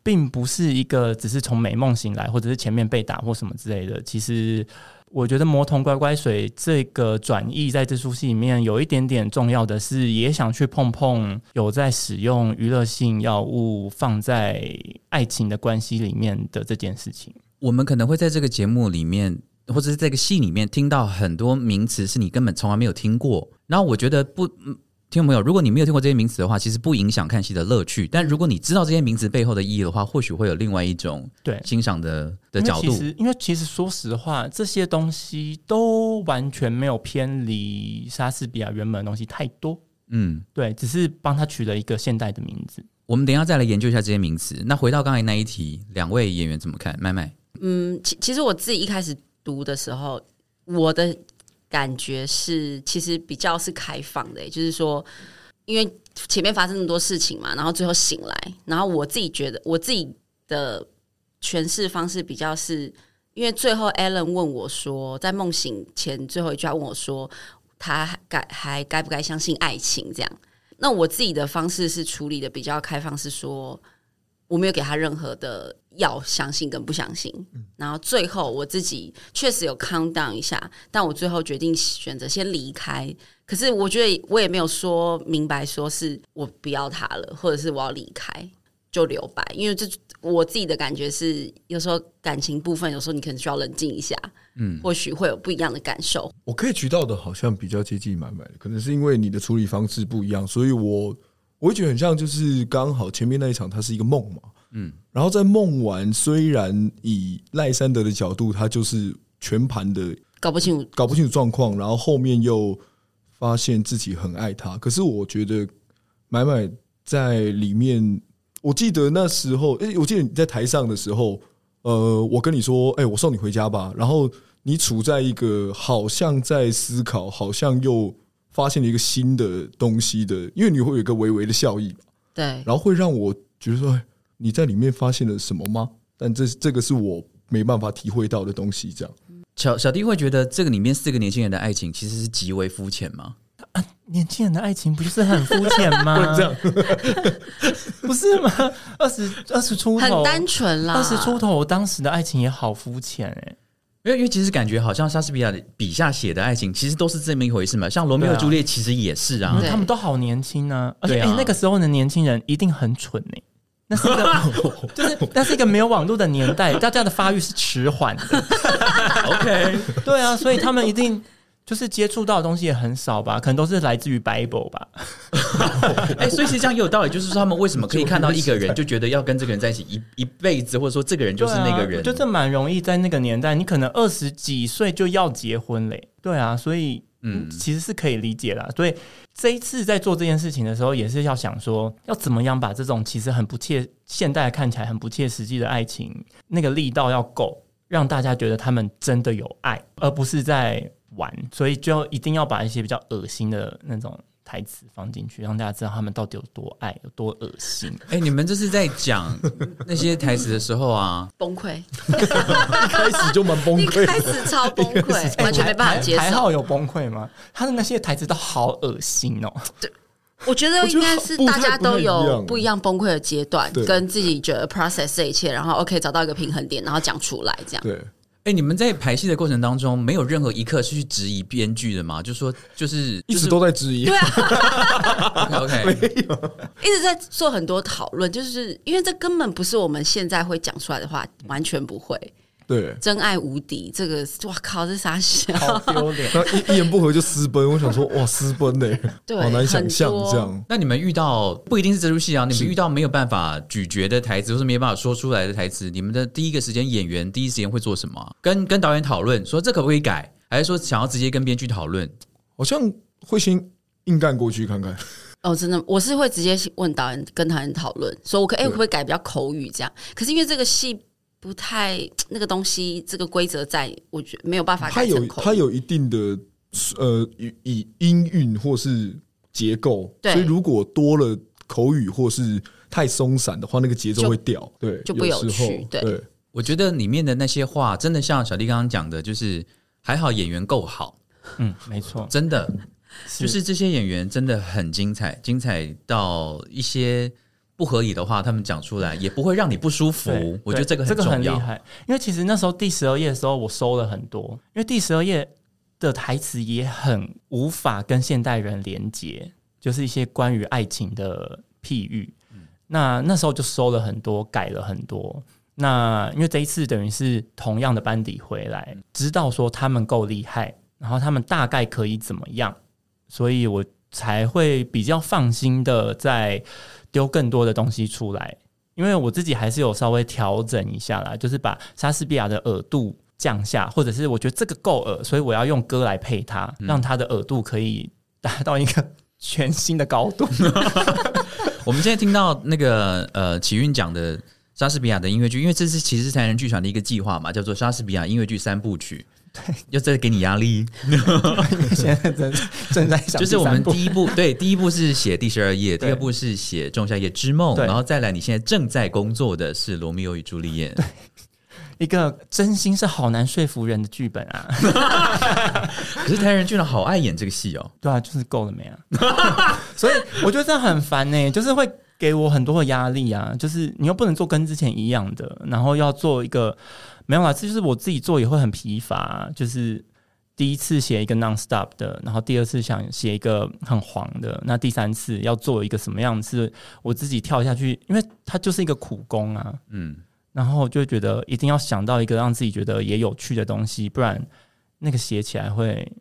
并不是一个只是从美梦醒来，或者是前面被打或什么之类的，其实。我觉得魔童乖乖水这个转译在这出戏里面有一点点重要的是，也想去碰碰有在使用娱乐性药物放在爱情的关系里面的这件事情。我们可能会在这个节目里面，或者是这个戏里面听到很多名词是你根本从来没有听过。然后我觉得不，嗯听众朋友，如果你没有听过这些名词的话，其实不影响看戏的乐趣。但如果你知道这些名词背后的意义的话，或许会有另外一种对欣赏的的因为角度其。实，因为其实说实话，这些东西都完全没有偏离莎士比亚原本的东西太多。嗯，对，只是帮他取了一个现代的名字。我们等一下再来研究一下这些名词。那回到刚才那一题，两位演员怎么看？麦麦，嗯，其其实我自己一开始读的时候，我的感觉是其实比较是开放的、就是说，因为前面发生那么多事情嘛，然后最后醒来，然后我自己觉得我自己的诠释方式比较是，因为最后 Alan 问我说，在梦醒前最后一句话问我说，他该还该不该相信爱情？这样，那我自己的方式是处理的比较开放，是说我没有给他任何的要相信跟不相信，然后最后我自己确实有 count down 一下，但我最后决定选择先离开。可是我觉得我也没有说明白，说是我不要他了，或者是我要离开就留白，因为这我自己的感觉是，有时候感情部分，有时候你可能需要冷静一下，嗯，或许会有不一样的感受。我可以渠道的好像比较接近满满的，可能是因为你的处理方式不一样，所以我我会觉得很像，就是刚好前面那一场它是一个梦嘛，嗯，然后在梦完，虽然以赖山德的角度，他就是全盘的搞不清楚，搞不清楚状况，然后后面又发现自己很爱他，可是我觉得买买在里面，我记得那时候，诶、我记得你在台上的时候，呃，我跟你说，哎、我送你回家吧，然后你处在一个好像在思考，好像又发现了一个新的东西的，因为你会有一个微微的笑意嘛，对，然后会让我觉得说，哎你在里面发现了什么吗？但这这个是我没办法体会到的东西，这样。小小弟会觉得这个里面四个年轻人的爱情其实是极为肤浅吗？年轻人的爱情不就是很肤浅吗？这样，不是吗？二十二十出头，很单纯啦，二十出头，当时的爱情也好肤浅哎。因为因为其实感觉好像莎士比亚的笔下写的爱情，其实都是这么一回事嘛。像罗密欧朱丽叶其实也是啊。他们都好年轻啊、而且、那个时候的年轻人一定很蠢呢、那是一个，就是那是一个没有网络的年代，大家的发育是迟缓的。OK，对啊，所以他们一定就是接触到的东西也很少吧，可能都是来自于 Bible 吧。哎、所以其实这样也有道理，就是说他们为什么可以看到一个人就觉得要跟这个人在一起一 一辈子，或者说这个人就是那个人，就这蛮容易在那个年代，你可能二十几岁就要结婚嘞。对啊，所以嗯，其实是可以理解啦。所以这一次在做这件事情的时候，也是要想说，要怎么样把这种其实很不切现代看起来很不切实际的爱情，那个力道要够，让大家觉得他们真的有爱，而不是在玩。所以就一定要把一些比较恶心的那种。台词放进去，让大家知道他们到底有多爱，有多恶心。哎、你们这是在讲 那些台词的时候啊，崩溃，一开始就蛮崩溃一溃开始超崩溃，完全没办法接受台号。有崩溃吗？他的那些台词都好恶心哦。我觉得应该是大家都有不一样崩溃的阶段，跟自己觉得 process 这一切，然后 OK 找到一个平衡点，然后讲出来这样。对，哎、你们在排戏的过程当中，没有任何一刻是去质疑编剧的吗？就说就是一直都在质疑。对啊，OK，, o k 一直在做很多讨论，就是因为这根本不是我们现在会讲出来的话，完全不会。对，真爱无敌，这个哇靠，这啥小？好丢脸！然后一一言不合就私奔，我想说哇，私奔呢，对好难想象这样。那你们遇到不一定是这出戏啊，你们遇到没有办法咀嚼的台词，或是没有办法说出来的台词，你们的第一个时间演员第一时间会做什么啊、跟跟导演讨论说这可不可以改，还是说想要直接跟编剧讨论？好像会先硬干过去看看。哦，真的，我是会直接问导演，跟导演讨论，说我可哎、可不可以改比较口语这样？可是因为这个戏不太 那个东西，这个规则在，我觉得没有办法它有。它有一定的呃以以音韵或是结构，对。所以如果多了口语或是太松散的话，那个节奏就会掉，对，就不有趣对。对。我觉得里面的那些话，真的像小弟刚刚讲的，就是还好演员够好，嗯，没错，真的。就是这些演员真的很精彩，精彩到一些不合理的话，他们讲出来也不会让你不舒服。我觉得这个这个重要。很厉害，因为其实那时候第十二页的时候，我收了很多，因为第十二页的台词也很无法跟现代人连接，就是一些关于爱情的譬喻。那那时候就收了很多，改了很多。那因为这一次等于是同样的班底回来，知道说他们够厉害，然后他们大概可以怎么样，所以我才会比较放心的再丢更多的东西出来。因为我自己还是有稍微调整一下啦，就是把莎士比亚的耳度降下，或者是我觉得这个够耳，所以我要用歌来配它，让它的耳度可以达到一个全新的高度。我们现在听到那个呃启运讲的莎士比亚的音乐剧，因为这是其实是才人剧团的一个计划嘛，叫做莎士比亚音乐剧三部曲。又在给你压力。现在正正在想，就是我们第一步，对，第一步是写第十二页，第二步是写《仲夏夜之梦》，然后再来，你现在正在工作的是《罗密欧与朱丽叶》。一个真心是好难说服人的剧本啊，可是台人居然好爱演这个戏哦。对啊，就是够了没啊？所以我觉得这样很烦呢、就是会给我很多的压力啊，就是你又不能做跟之前一样的，然后要做一个没有啦，这就是我自己做也会很疲乏，就是。第一次写一个 non stop 的，然后第二次想写一个很黄的，那第三次要做一个什么样子，我自己跳下去，因为它就是一个苦工啊，嗯，然后就会觉得一定要想到一个让自己觉得也有趣的东西，不然那个写起来会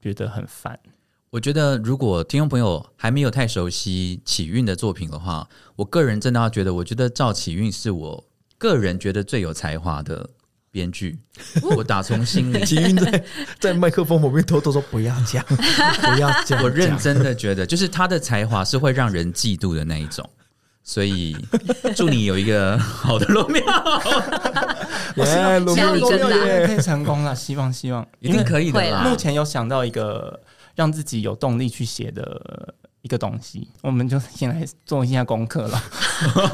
觉得很烦。我觉得如果听众朋友还没有太熟悉启运的作品的话，我个人真的要觉得，我觉得赵启运是我个人觉得最有才华的编剧。我打从心里，吉运在在麦克风旁边偷偷说不要讲，不要讲，我认真的觉得，就是他的才华是会让人嫉妒的那一种。所以祝你有一个好的罗密欧，耶，罗密欧与朱丽希望真的可以成功了，希望希望，一定可以的。目前有想到一个让自己有动力去写的一个东西，我们就先来做一下功课了。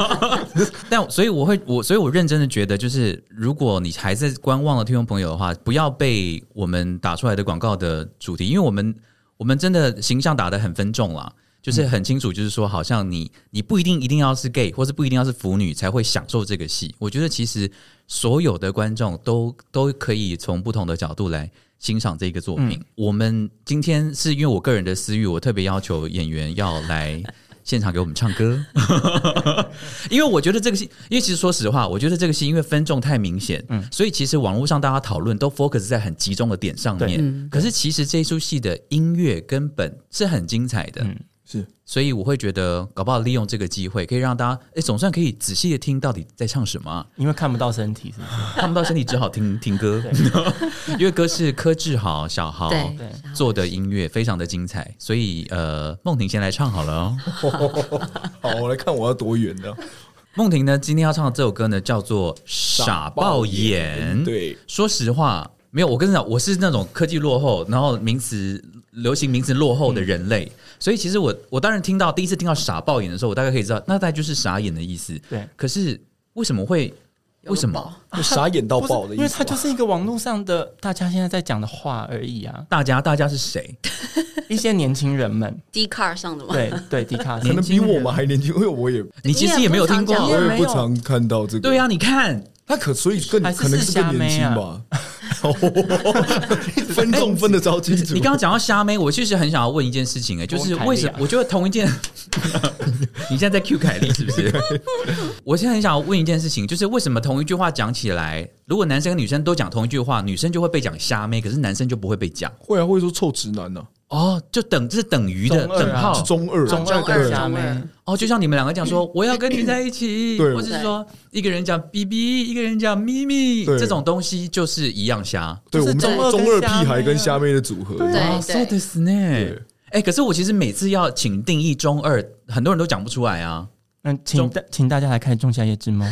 但所以我会我所以我认真的觉得，就是如果你还在观望的听众朋友的话，不要被我们打出来的广告的主题，因为我们我们真的形象打得很分重啦。就是很清楚，就是说，好像你你不一定一定要是 gay，或是不一定要是腐女才会享受这个戏。我觉得其实所有的观众都都可以从不同的角度来欣赏这个作品。我们今天是因为我个人的私欲，我特别要求演员要来现场给我们唱歌，因为我觉得这个戏，因为其实说实话，我觉得这个戏因为分众太明显，嗯。所以其实网络上大家讨论都 focus 在很集中的点上面。嗯可是其实这一出戏的音乐根本是很精彩的，嗯是所以我会觉得搞不好利用这个机会，可以让大家哎，总算可以仔细的听到底在唱什么啊、因为看不到身体，是不是？看不到身体，只好听 听歌，因为歌是柯志豪、小豪做的音乐，非常的精彩。所以呃，梦婷先来唱好了哦。好，我来看我要多远的梦婷呢，今天要唱的这首歌呢，叫做《傻爆眼》。，对，说实话，没有。我跟你讲，我是那种科技落后，然后名词流行名词落后的人类，所以其实我我当然听到第一次听到“傻爆眼”的时候，我大概可以知道，那大概就是傻眼的意思。对，可是为什么会为什么？就傻眼到爆的意思吧，因为它就是一个网络上的大家现在在讲的话而已啊。大家大家是谁？一些年轻人们，D car 上的吗？对对，迪卡可能比我们还年轻，因为我也你其实也没有听过也我也不常看到这个。对啊，你看，他可所以更可能是更年轻吧。分众分的超清楚。你刚刚讲到虾妹，我其实很想要问一件事情、哎，就是为什么？我觉得同一件，你现在在 Q 凯莉是不是？我现在很想要问一件事情，就是为什么同一句话讲起来，如果男生跟女生都讲同一句话，女生就会被讲虾妹，可是男生就不会被讲？会啊，会说臭直男呢，哦，就等这是等于的中二啊等号是中二，中二中二跟虾妹中二，哦，就像你们两个讲说我要跟你在一起，对或者是说一个人讲 B B，一个人讲咪咪，对这种东西就是一样瞎。对我们中中二跟中二屁虾妹啊孩跟虾妹的组合，对啊そうですね。哎，可是我其实每次要请定义中二，很多人都讲不出来啊。嗯，请大请大家来看《仲夏夜之梦》，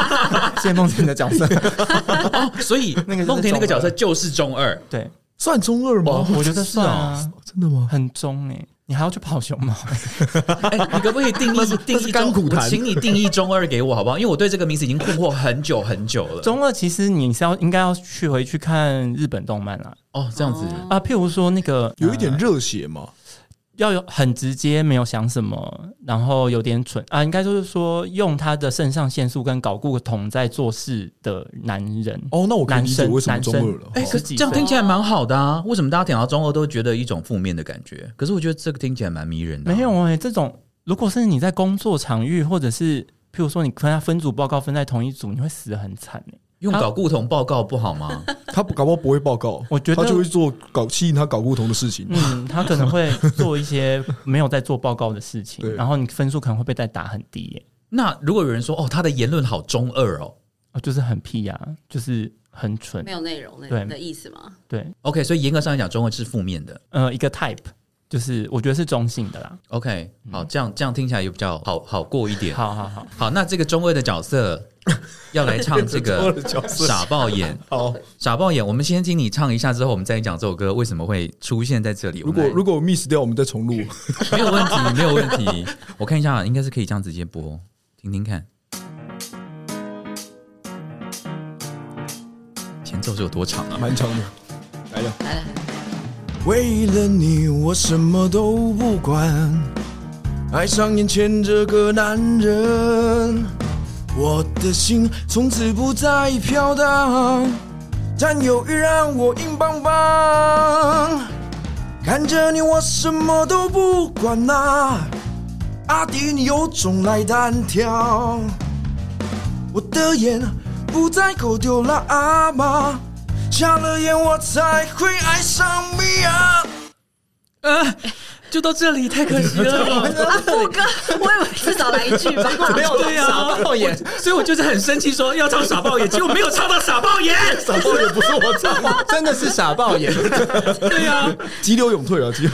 谢梦婷的角色，哦，所以那个就是梦婷那个角色中就是中二。对， 算中二吗？我觉得 算啊，真的吗？很中哎，你还要去跑熊猫，哎，你可不可以定义定义中？请你定义中二给我好不好？因为我对这个名字已经困惑很久很久了。中二其实你是要应该要去回去看日本动漫了哦，这样子。哦啊，譬如说那个有一点呃热血嘛？要有很直接，没有想什么，然后有点蠢啊，应该就是说用他的肾上腺素跟睾固酮在做事的男人。哦，那我可以理解为什么中二了。哎，哦可是这样听起来蛮好的啊。为什么大家听到中二都觉得一种负面的感觉？可是我觉得这个听起来蛮迷人的啊。没有哎、这种如果是你在工作场域，或者是譬如说你跟他分组报告分在同一组，你会死的很惨哎、用搞固同报告不好吗？他搞不好不会报告，我觉得他就会做搞吸引他搞不同的事情。嗯，他可能会 做一些没有在做报告的事情，然后你分数可能会被再打很低耶、那如果有人说哦，他的言论好中二哦哦，就是很屁呀、就是很蠢没，有内容对的的意思吗？对，，OK，所以严格上来讲，中二是负面的。呃，一个 type，就是我觉得是中性的啦。OK，好，这样这样听起来也比较好好过一点。好好好，好，那这个中二的角色 要来唱这个傻爆眼，好，傻爆眼。我们先听你唱一下，之后我们再讲这首歌为什么会出现在这里。如果如果 miss 掉，我们再重录。没有问题，没有问题。我看一下，应该是可以这样直接播，听听看。前奏是有多长啊？蛮长的，来了。来来，为了你，我什么都不管，爱上眼前这个男人，我的心从此不再飘荡，占有欲让我硬邦邦。看着你，我什么都不管呐、阿弟，你有种来单挑，我的眼不再狗丢了阿妈。瞎了眼，我才会爱上你啊！就到这里，太可惜了。啊，副歌，我以为至少来一句吧。没有对呀、傻爆眼，所以我就是很生气，说要唱傻爆眼，结果没有唱到傻爆眼。傻爆眼不是我唱的，真的是傻爆眼。对呀、急流勇退啊！急流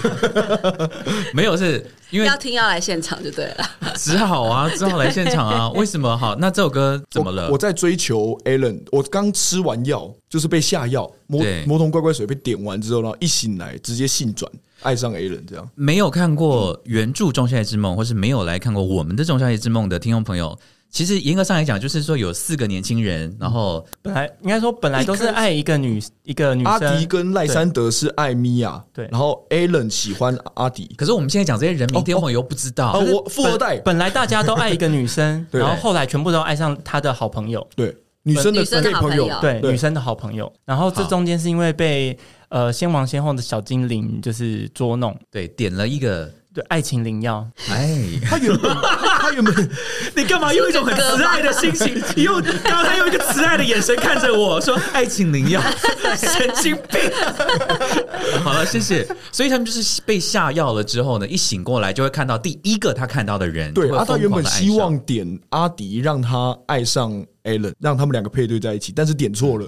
没有是因为要听要来现场就对了。只好啊，只好来现场啊。为什么？好，那这首歌怎么了？我？我在追求 Alan，我刚吃完药，就是被下药，魔对。魔童乖乖水被点完之后，然后一醒来直接性转，爱上 Alan 这样。没有看过原著《仲夏夜之梦》，或是没有来看过我们的《仲夏夜之梦》的听众朋友，其实严格上来讲，就是说有四个年轻人，然后本来应该说本来都是爱一个女一个女生。阿，迪跟赖山德是爱米娅，对。然后 Alan 喜欢阿迪，可是我们现在讲这些人名，哦听众朋友又不知道。啊，我富二代，本来大家都爱一个女生，对。然后后来全部都爱上他的好朋友，对女生的好朋友，对对。女生的好朋友。然后这中间是因为被呃先王先后的小精灵就是捉弄，对，点了一个，对爱情灵药，哎，他原本他原本 你干嘛用一种很慈爱的心情，用刚刚他用一个慈爱的眼神看着我说“爱情灵药”，神经病。好了，谢谢。所以他们就是被下药了之后呢，一醒过来就会看到第一个他看到的人，对啊，他原本希望点阿迪让他爱上 Alan，让他们两个配对在一起，但是点错了，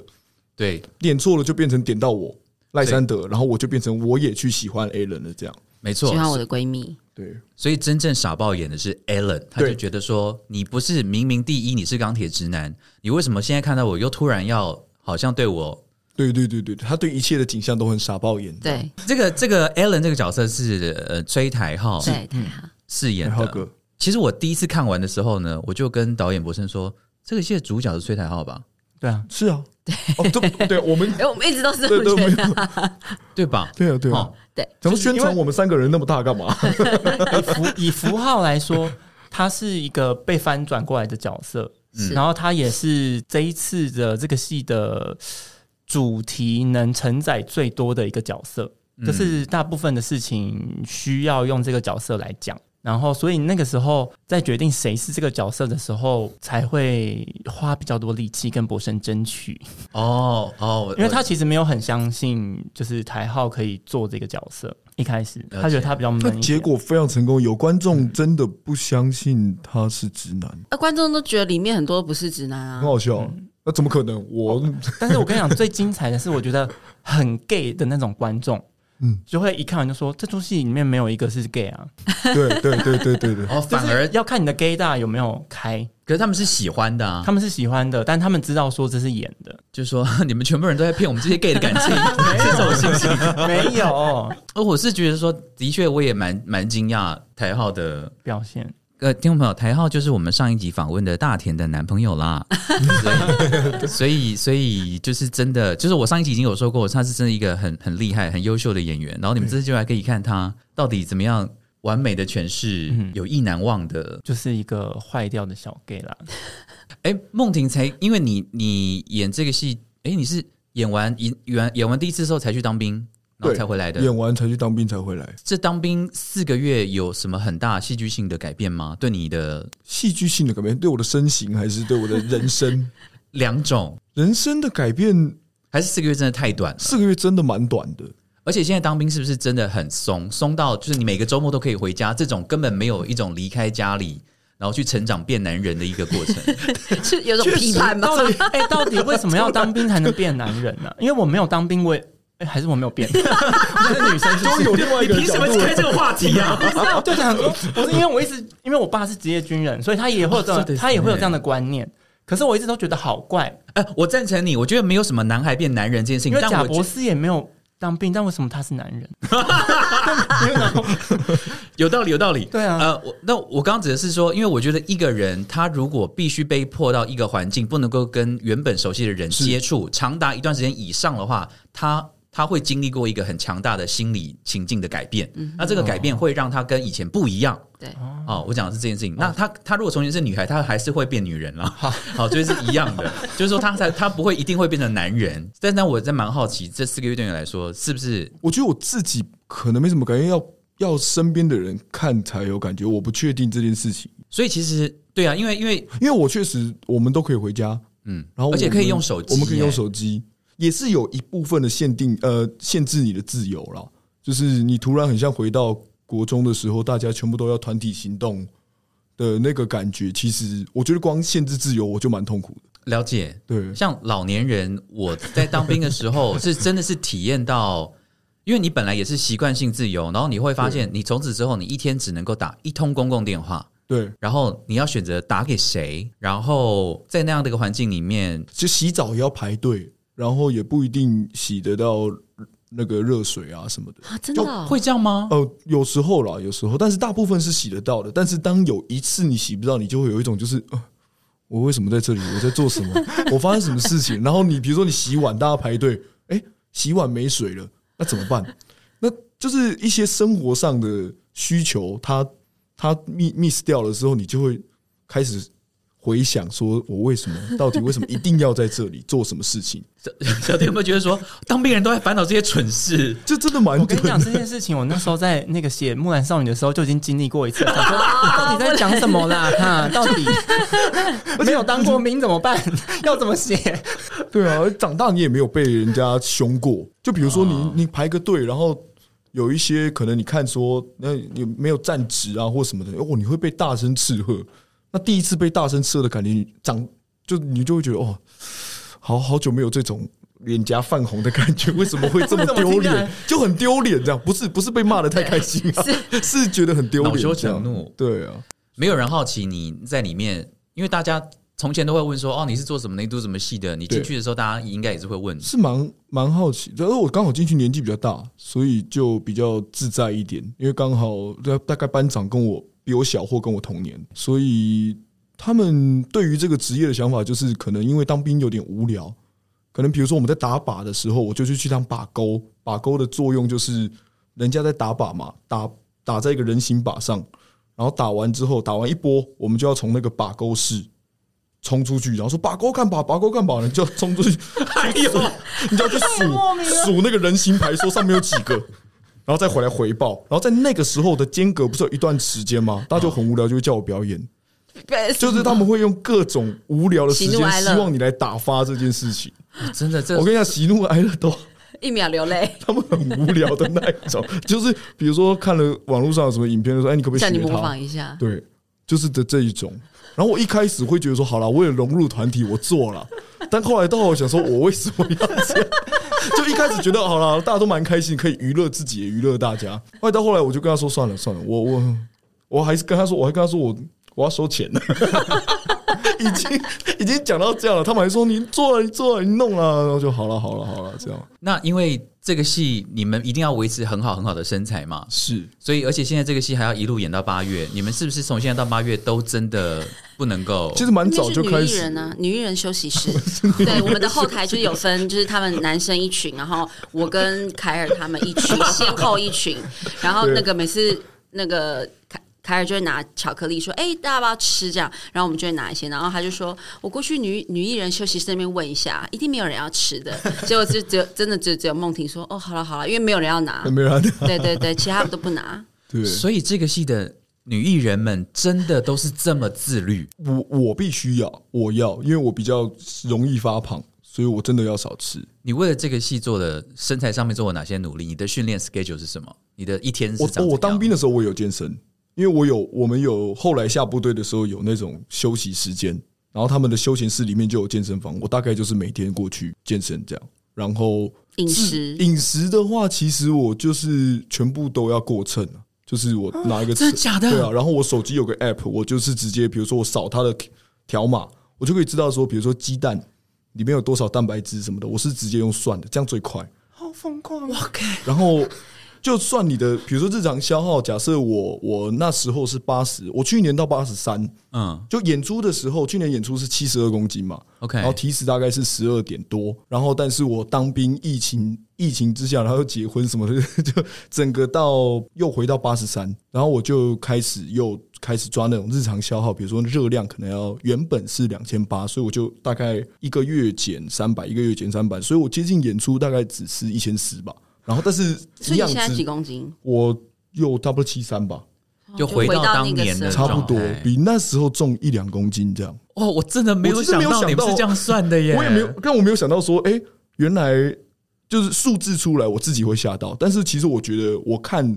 对。点错了就变成点到我赖山德，然后我就变成我也去喜欢 Alan 了，这样没错喜。欢我的闺蜜，对。所以真正傻爆眼的是 Alan，他就觉得说你不是明明第一你是钢铁直男，你为什么现在看到我又突然要好像对我对对对对，他对一切的景象都很傻爆眼。对这个这个 Alan 这个角色是呃崔台浩对，台浩。饰演的。浩哥，其实我第一次看完的时候呢，我就跟导演博生说，这个戏的主角是崔台浩吧？对啊，是啊，哦，对对，我们 哎，我们一直都是对对这么觉没得，对吧？对啊对啊。哦，对，怎么宣传我们三个人那么大干嘛？以符以符号来说，他是一个被翻转过来的角色，是。然后他也是这一次的这个戏的主题能承载最多的一个角色，就是大部分的事情需要用这个角色来讲。然后，所以那个时候在决定谁是这个角色的时候，才会花比较多力气跟博生争取，哦哦，因为他其实没有很相信，就是台浩可以做这个角色。一开始他觉得他比较闷结果非常成功，有观众真的不相信他是直男，那观众都觉得里面很多不是直男啊很。好笑。那怎么可能？我但是我跟你讲，最精彩的是，我觉得很 gay 的那种观众，嗯嗯，就会一看完就说，这出戏里面没有一个是 gay 啊，对对对对对对，哦，反而要看你的 gay 大有没有开。可是他们是喜欢的啊，他们是喜欢的，但他们知道说这是演的，就说 你们全部人都在骗我们这些 gay 的感情，这种心情。没有而 我是觉得说，的确我也蛮蛮惊讶台号的。表现。呃，听众朋友，台浩就是我们上一集访问的大田的男朋友啦，所以所以就是真的，就是我上一集已经有说过，他是真的一个很很厉害、很优秀的演员。然后你们这次就来可以看他到底怎么样完美的诠释嗯有意难忘的。就是一个坏掉的小 gay 啦，哎，梦婷才因为你你演这个戏，哎，你是演完演演完演完第一次之后才去当兵，然后才回来的。演完才去当兵才回来。这当兵四个月有什么很大戏剧性的改变吗？对你的戏剧性的改变，对我的身形还是对我的人生？两种，人生的改变，还是四个月真的太短了？四个月真的蛮短的。而且现在当兵是不是真的很松？松到就是你每个周末都可以回家，这种根本没有一种离开家里然后去成长变男人的一个过程。是有种批判吗？到底 哎、到底为什么要当兵才能变男人呢、因为我没有当兵，我也哎、还是我没有变，我是女生是不是就有另外一个凭什么开这个话题啊？我就想说，我是因为我一直因为我爸是职业军人，所以他也会有这样、哦对对他也会有这样的观念。可是我一直都觉得好怪，哎，我赞成你，我觉得没有什么男孩变男人这件事情，因为贾博士也没有当兵，但为什么他是男人？有道理，有道理。对啊呃，我那我刚刚指的是说，因为我觉得一个人他如果必须被迫到一个环境，不能够跟原本熟悉的人接触长达一段时间以上的话，他他会经历过一个很强大的心理情境的改变。那这个改变会让他跟以前不一样。对，哦，我讲的是这件事情。那她她如果从前是女孩，她还是会变女人了。好，好，就是一样的，就是说她才她不会一定会变成男人。但但我在蛮好奇，这四个月对你来说是不是我觉得我自己可能没什么感觉，要要身边的人看才有感觉。我不确定这件事情，所以其实对啊，因为因为因为我确实我们都可以回家，嗯，然后而且可以用手机我们可以用手机，也是有一部分的限定，呃，限制你的自由了。就是你突然很像回到国中的时候，大家全部都要团体行动的那个感觉。其实我觉得光限制自由，我就蛮痛苦的。了解。对，像老年人，我在当兵的时候是真的是体验到，因为你本来也是习惯性自由，然后你会发现，你从此之后，你一天只能够打一通公共电话，对，然后你要选择打给谁，然后在那样的一个环境里面，就洗澡也要排队，然后也不一定洗得到那个热水啊什么的。啊，真的哦会这样吗？呃，有时候啦，有时候，但是大部分是洗得到的。但是当有一次你洗不到，你就会有一种就是，呃，我为什么在这里？我在做什么？我发生什么事情？然后你比如说你洗碗，大家排队，哎、洗碗没水了，那怎么办？那就是一些生活上的需求，它它 miss miss 掉了之后，你就会开始回想，说我为什么，到底为什么一定要在这里做什么事情？小弟有没有觉得说，当兵人都在烦恼这些蠢事？这真的蛮我跟你讲这件事情，我那时候在那个写《木兰少女》的时候就已经经历过一次了。想说你到底在讲什么啦？哈，到底 没有当过兵怎么办？要怎么写？对啊，长大你也没有被人家凶过。就比如说你哦你排个队，然后有一些可能你看说，那你没有站直啊或什么的，哦，你会被大声斥喝。那第一次被大声斥喝的感觉，你长就你就会觉得哦，好好久没有这种脸颊泛红的感觉，为什么会这么丢脸？就很丢脸，这样不是不是被骂的太开心啊，是觉得很丢脸，恼羞成怒对啊，没有人好奇你在里面，因为大家从前都会问说，哦，你是做什么的？你读什么系的？你进去的时候，大家应该也是会问。是蛮蛮好奇，然后我刚好进去年纪比较大，所以就比较自在一点，因为刚好大大概班长跟我比我小或跟我同年，所以他们对于这个职业的想法就是可能因为当兵有点无聊，可能比如说我们在打靶的时候，我就去去当靶钩，靶钩的作用就是人家在打靶嘛，打打在一个人形靶上，然后打完之后打完一波，我们就要从那个靶钩室。冲出去，然后说靶钩看靶，靶钩看靶，你就要冲出去，哎呦，你就要去数数那个人形牌，说上面有几个，然后再回来回报。然后在那个时候的间隔不是有一段时间吗？大家就很无聊，就会叫我表演，就是他们会用各种无聊的时间，希望你来打发这件事情。真的，这我跟你讲，喜怒哀乐都一秒流泪，他们很无聊的那一种，就是比如说看了网络上有什么影片，就说哎，你可不可以模仿？一下。对，就是的这一种。然后我一开始会觉得说，好了，为了融入团体，我做了。但后来到我想说，我为什么要这样？就一开始觉得好了，大家都蛮开心，可以娱乐自己，娱乐大家。后来到后来，我就跟他说，算了算了，我我我还是跟他说，我还跟他说我我要收钱了。已经已经讲到这样了，他们还说你做了，你做了，你弄啊，然后就好了，好了，好了，这样那因为这个戏你们一定要维持很好很好的身材嘛，是所以而且现在这个戏还要一路演到八月，你们是不是从现在到八月都真的不能够？其实蛮早就开始艺人啊，女艺人休息室。对，我们的后台就是有分，就是他们男生一群，然后我跟凯尔他们一群，先后一群，然后那个每次那个凯。凯尔就会拿巧克力说：“哎、大家要不要吃？”这样，然后我们就会拿一些，然后他就说：“我过去女女艺人休息室那边问一下，一定没有人要吃的。”结果就只有真的只只有梦婷说：“哦，好了好了，因为没有人要拿。没人对对对，其他的都不拿。对。所以这个戏的女艺人们真的都是这么自律。我我必须要，我要，因为我比较容易发胖，所以我真的要少吃。你为了这个戏做的身材上面做了哪些努力？你的训练 schedule 是什么？你的一天是我我当兵的时候，我有健身，因为我有我们有后来下部队的时候有那种休息时间，然后他们的休闲室里面就有健身房，我大概就是每天过去健身这样。然后饮食饮食的话，其实我就是全部都要过秤啊，就是我拿一个 真的假的对啊，然后我手机有个 app，我就是直接，比如说我扫它的条码，我就可以知道说，比如说鸡蛋里面有多少蛋白质什么的，我是直接用算的，这样最快。好疯狂啊！然后就算你的，比如说日常消耗，假设我我那时候是八十，我去年到八十三，嗯。就演出的时候，去年演出是七十二公斤嘛，，OK，然后体脂大概是十二点多，然后但是我当兵疫情疫情之下，然后又结婚什么的，就整个到又回到八十三，然后我就开始又开始抓那种日常消耗，比如说热量可能要原本是两千八，所以我就大概一个月减三百，一个月减三百，所以我接近演出大概只是一千四吧，然后但是样所以你现在几公斤？我又 double 七三吧，就回到当年的差不多比那时候重一两公斤这样。哦，我真的没有有想到你们是这样算的耶，我也没有，但我没有想到说，哎、原来就是数字出来，我自己会吓到。但是其实我觉得，我看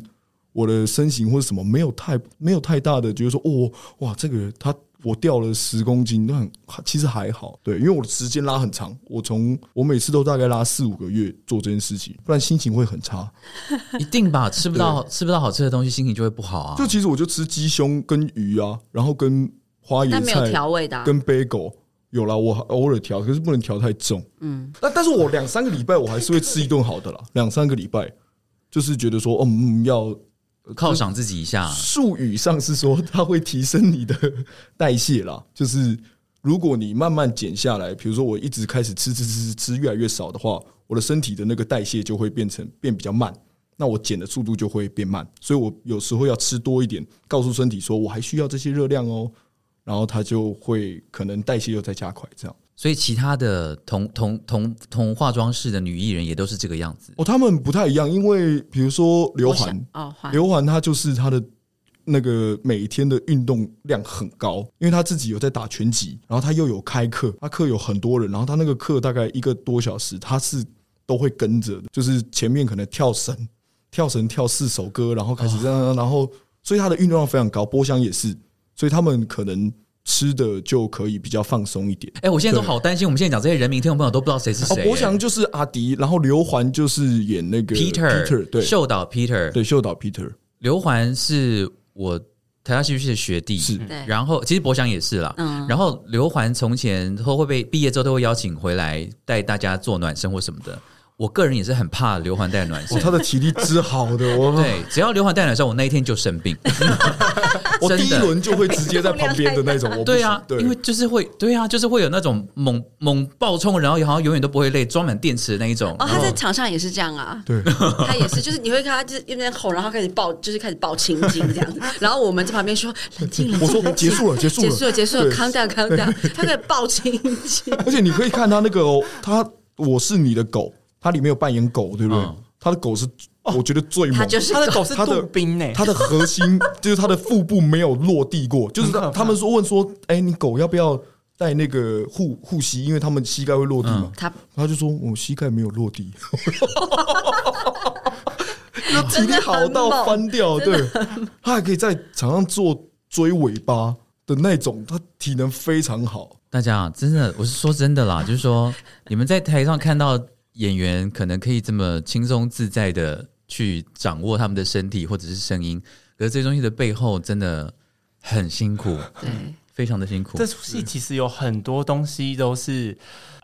我的身形或者什么，没有太没有太大的觉得说，哦，哇，这个他我掉了十公斤，那很其实还好。对，因为我的时间拉很长，我从我每次都大概拉四五个月做这件事情，不然心情会很差。一定吧，吃不到吃不到好吃的东西，心情就会不好啊。就其实我就吃鸡胸跟鱼啊，然后跟花椰但没有菜调味的啊、跟贝狗。有啦，我偶尔调，可是不能调太重。嗯，但但是我两三个礼拜我还是会吃一顿好的啦，两三个礼拜就是觉得说，嗯，要犒赏自己一下，术语上是说它会提升你的代谢啦，就是如果你慢慢减下来，比如说我一直开始吃吃吃吃吃越来越少的话，我的身体的那个代谢就会变成变比较慢，那我减的速度就会变慢，所以我有时候要吃多一点，告诉身体说我还需要这些热量哦，然后它就会可能代谢又在加快这样。所以其他的同同同同化妆室的女艺人也都是这个样子。哦，他们不太一样，因为比如说刘我想涵，哦，刘涵她就是她的那个每天的运动量很高，因为她自己有在打拳击，然后她又有开课，她课有很多人，然后她那个课大概一个多小时，她是都会跟着的，就是前面可能跳绳，跳绳跳四首歌，然后开始这样，然后所以她的运动量非常高，波香也是，所以他们可能吃的就可以比较放松一点。哎、我现在都好担心，我们现在讲这些人名，听众朋友都不知道谁是哦谁、，博翔就是阿迪，然后刘环就是演那个 Peter Peter 对。秀导 Peter，对秀导 Peter 刘环是我台大戏剧系的学弟，是。对。然后其实博翔也是啦，嗯。然后刘环从前都会被毕业之后都会邀请回来带大家做暖身或什么的。我个人也是很怕刘环带暖身哦，，他的体力之好的，我对，只要刘环带暖身，我那一天就生病。我第一轮就会直接在旁边的那种，对啊，对，因为就是会，对啊，就是会有那种猛猛爆冲，然后好像永远都不会累，装满电池的那一种。哦，他在场上也是这样啊，对，他也是，就是你会看他就是一边吼，然后开始爆，就是开始爆青筋这样。子，然后我们在旁边说冷静冷静，我说我们结束了，结束了，结束了结束了对，calm down calm down，他开始爆青筋，而且你可以看他那个哦，他我是你的狗，他里面有扮演狗，对不对？嗯？他的狗是我觉得最猛，他就是他的狗是他的杜宾呢，它的核心就是他的腹部没有落地过，就是他他们说问说，哎，你狗要不要带那个护护膝？因为他们膝盖会落地嘛。他他就说我膝盖没有落地，那体力好到翻掉，对，他还可以在场上做追尾巴的那种，他体能非常好。大家啊，真的，我是说真的啦，就是说你们在台上看到演员可能可以这么轻松自在的去掌握他们的身体或者是声音，可是这些东西的背后真的很辛苦，对非常的辛苦这。出戏其实有很多东西都是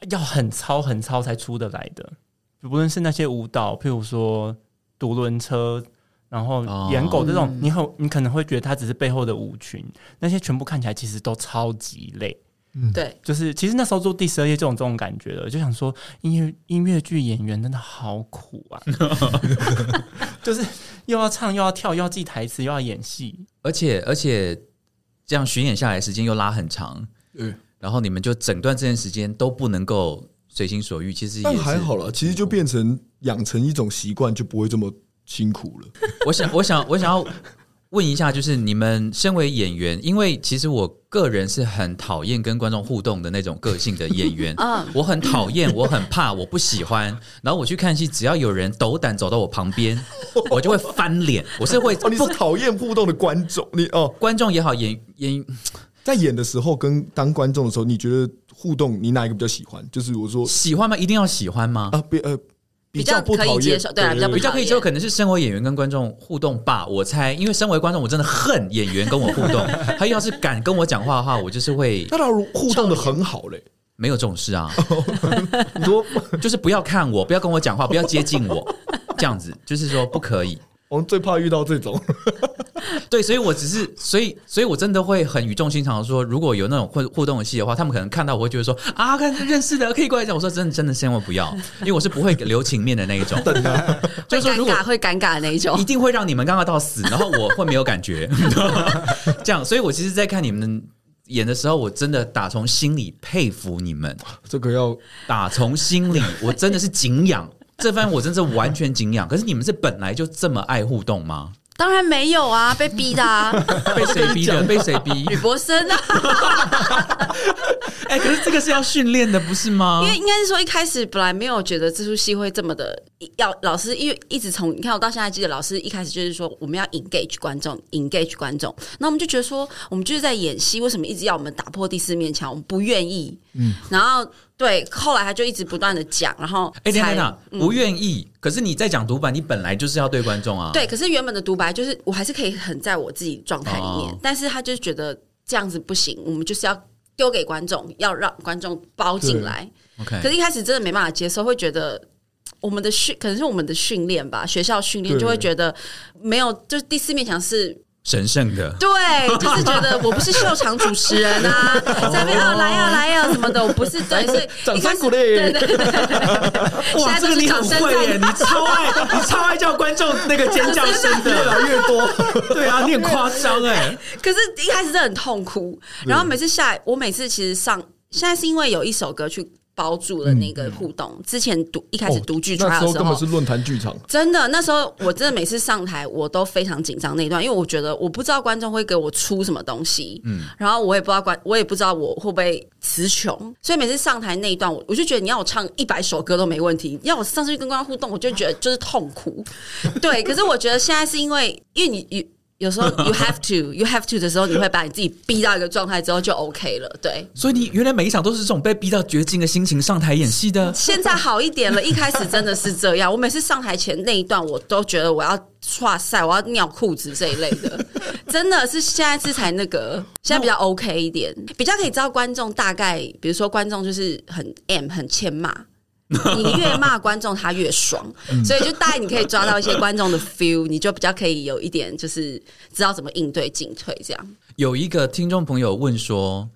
要很糙很糙才出得来的，不论是那些舞蹈，譬如说独轮车，然后哦演狗这种，嗯你很你可能会觉得它只是背后的舞群，那些全部看起来其实都超级累。对，就是其实那时候做第十二页这种这种感觉了，就想说音乐音乐剧演员真的好苦啊，就是又要唱又要跳又要记台词又要演戏，而且而且这样巡演下来时间又拉很长，嗯，然后你们就整段这段时间都不能够随心所欲，其实也但还好了，其实就变成养成一种习惯，就不会这么辛苦了。我想，我想，我想要问一下，就是你们身为演员，因为其实我个人是很讨厌跟观众互动的那种个性的演员，嗯我很讨厌，我很怕，我不喜欢。然后我去看戏，只要有人斗胆走到我旁边，我就会翻脸，我是会哦，你是讨厌互动的观众，你哦，观众也好，演演在演的时候跟当观众的时候，你觉得互动你哪一个比较喜欢？就是我说喜欢吗？一定要喜欢吗？啊，别呃，比较可以不讨厌接受对啊比较不比较可以接受可能是身为演员跟观众互动吧，我猜，因为身为观众，我真的恨演员跟我互动。他要是敢跟我讲话的话，我就是会那他互动的很好嘞。没有这种事啊，你说 就是不要看我，不要跟我讲话，不要接近我，这样子就是说不可以。我们最怕遇到这种，对，所以我只是，所以，所以我真的会很语重心长的说，如果有那种互互动的戏的话，他们可能看到我会觉得说啊，看认识的可以过来讲。我说真的，真的千万不要，因为我是不会留情面的那一种，就是说如果尬会尴尬的那一种一。定会让你们尴尬到死，然后我会没有感觉，这样。所以我其实，在看你们演的时候，我真的打从心里佩服你们，这个要打从心里，我真的是敬仰。这番我真是完全敬仰。可是你们是本来就这么爱互动吗？当然没有啊，被逼的啊，被谁逼的？被谁逼？吕博生啊。哎、可是这个是要训练的，不是吗因？为应该是说一开始本来没有觉得这出戏会这么的要老师，因为一直从你看我到现在记得老师一开始就是说我们要 engage 观众，engage 观众，那我们就觉得说我们就是在演戏，为什么一直要我们打破第四面墙？我们不愿意，嗯，然后对，后来他就一直不断的讲，然后哎，等才等不愿意。可是你在讲独白，你本来就是要对观众啊。对，可是原本的独白就是我还是可以很在我自己状态里面，哦但是他就是觉得这样子不行，我们就是要丢给观众，要让观众包进来。，OK。可是，一开始真的没办法接受，会觉得我们的训可能是我们的训练吧，学校训练就会觉得没有，就是第四面墙是。神圣的，对，就是觉得我不是秀场主持人啊，在那边啊来呀来呀什么的，我不是对，所以掌声鼓励。对对。对哇，这个你很会耶，你超爱，你超爱叫观众那个尖叫声越的，来越多。对啊，你很夸张哎。可是一开始真的很痛苦，然后每次下来，我每次其实上，现在是因为有一首歌去包住了那个互动。之前读一开始读剧出来的时候那时候根本是，论坛剧场，真的那时候我真的每次上台我都非常紧张那一段，因为我觉得我不知道观众会给我出什么东西，嗯，然后我也不知道观我也不知道我会不会词穷，所以每次上台那一段，我我就觉得你要我唱一百首歌都没问题，要我上去跟观众互动，我就觉得就是痛苦。对，可是我觉得现在是因为因为你你。有时候 you have to you have to 的时候，你会把你自己逼到一个状态之后就 OK 了。对，所以你原来每一场都是这种被逼到绝境的心情上台演戏的。现在好一点了，一开始真的是这样。我每次上台前那一段，我都觉得我要哇塞，我要尿裤子这一类的，真的是现在是才那个，现在比较 OK 一点，比较可以知道观众大概，比如说观众就是很 M 很欠骂。你越骂观众，他越爽，所以就大概你可以抓到一些观众的 feel，你就比较可以有一点就是知道怎么应对进退这样。有一个听众朋友问说，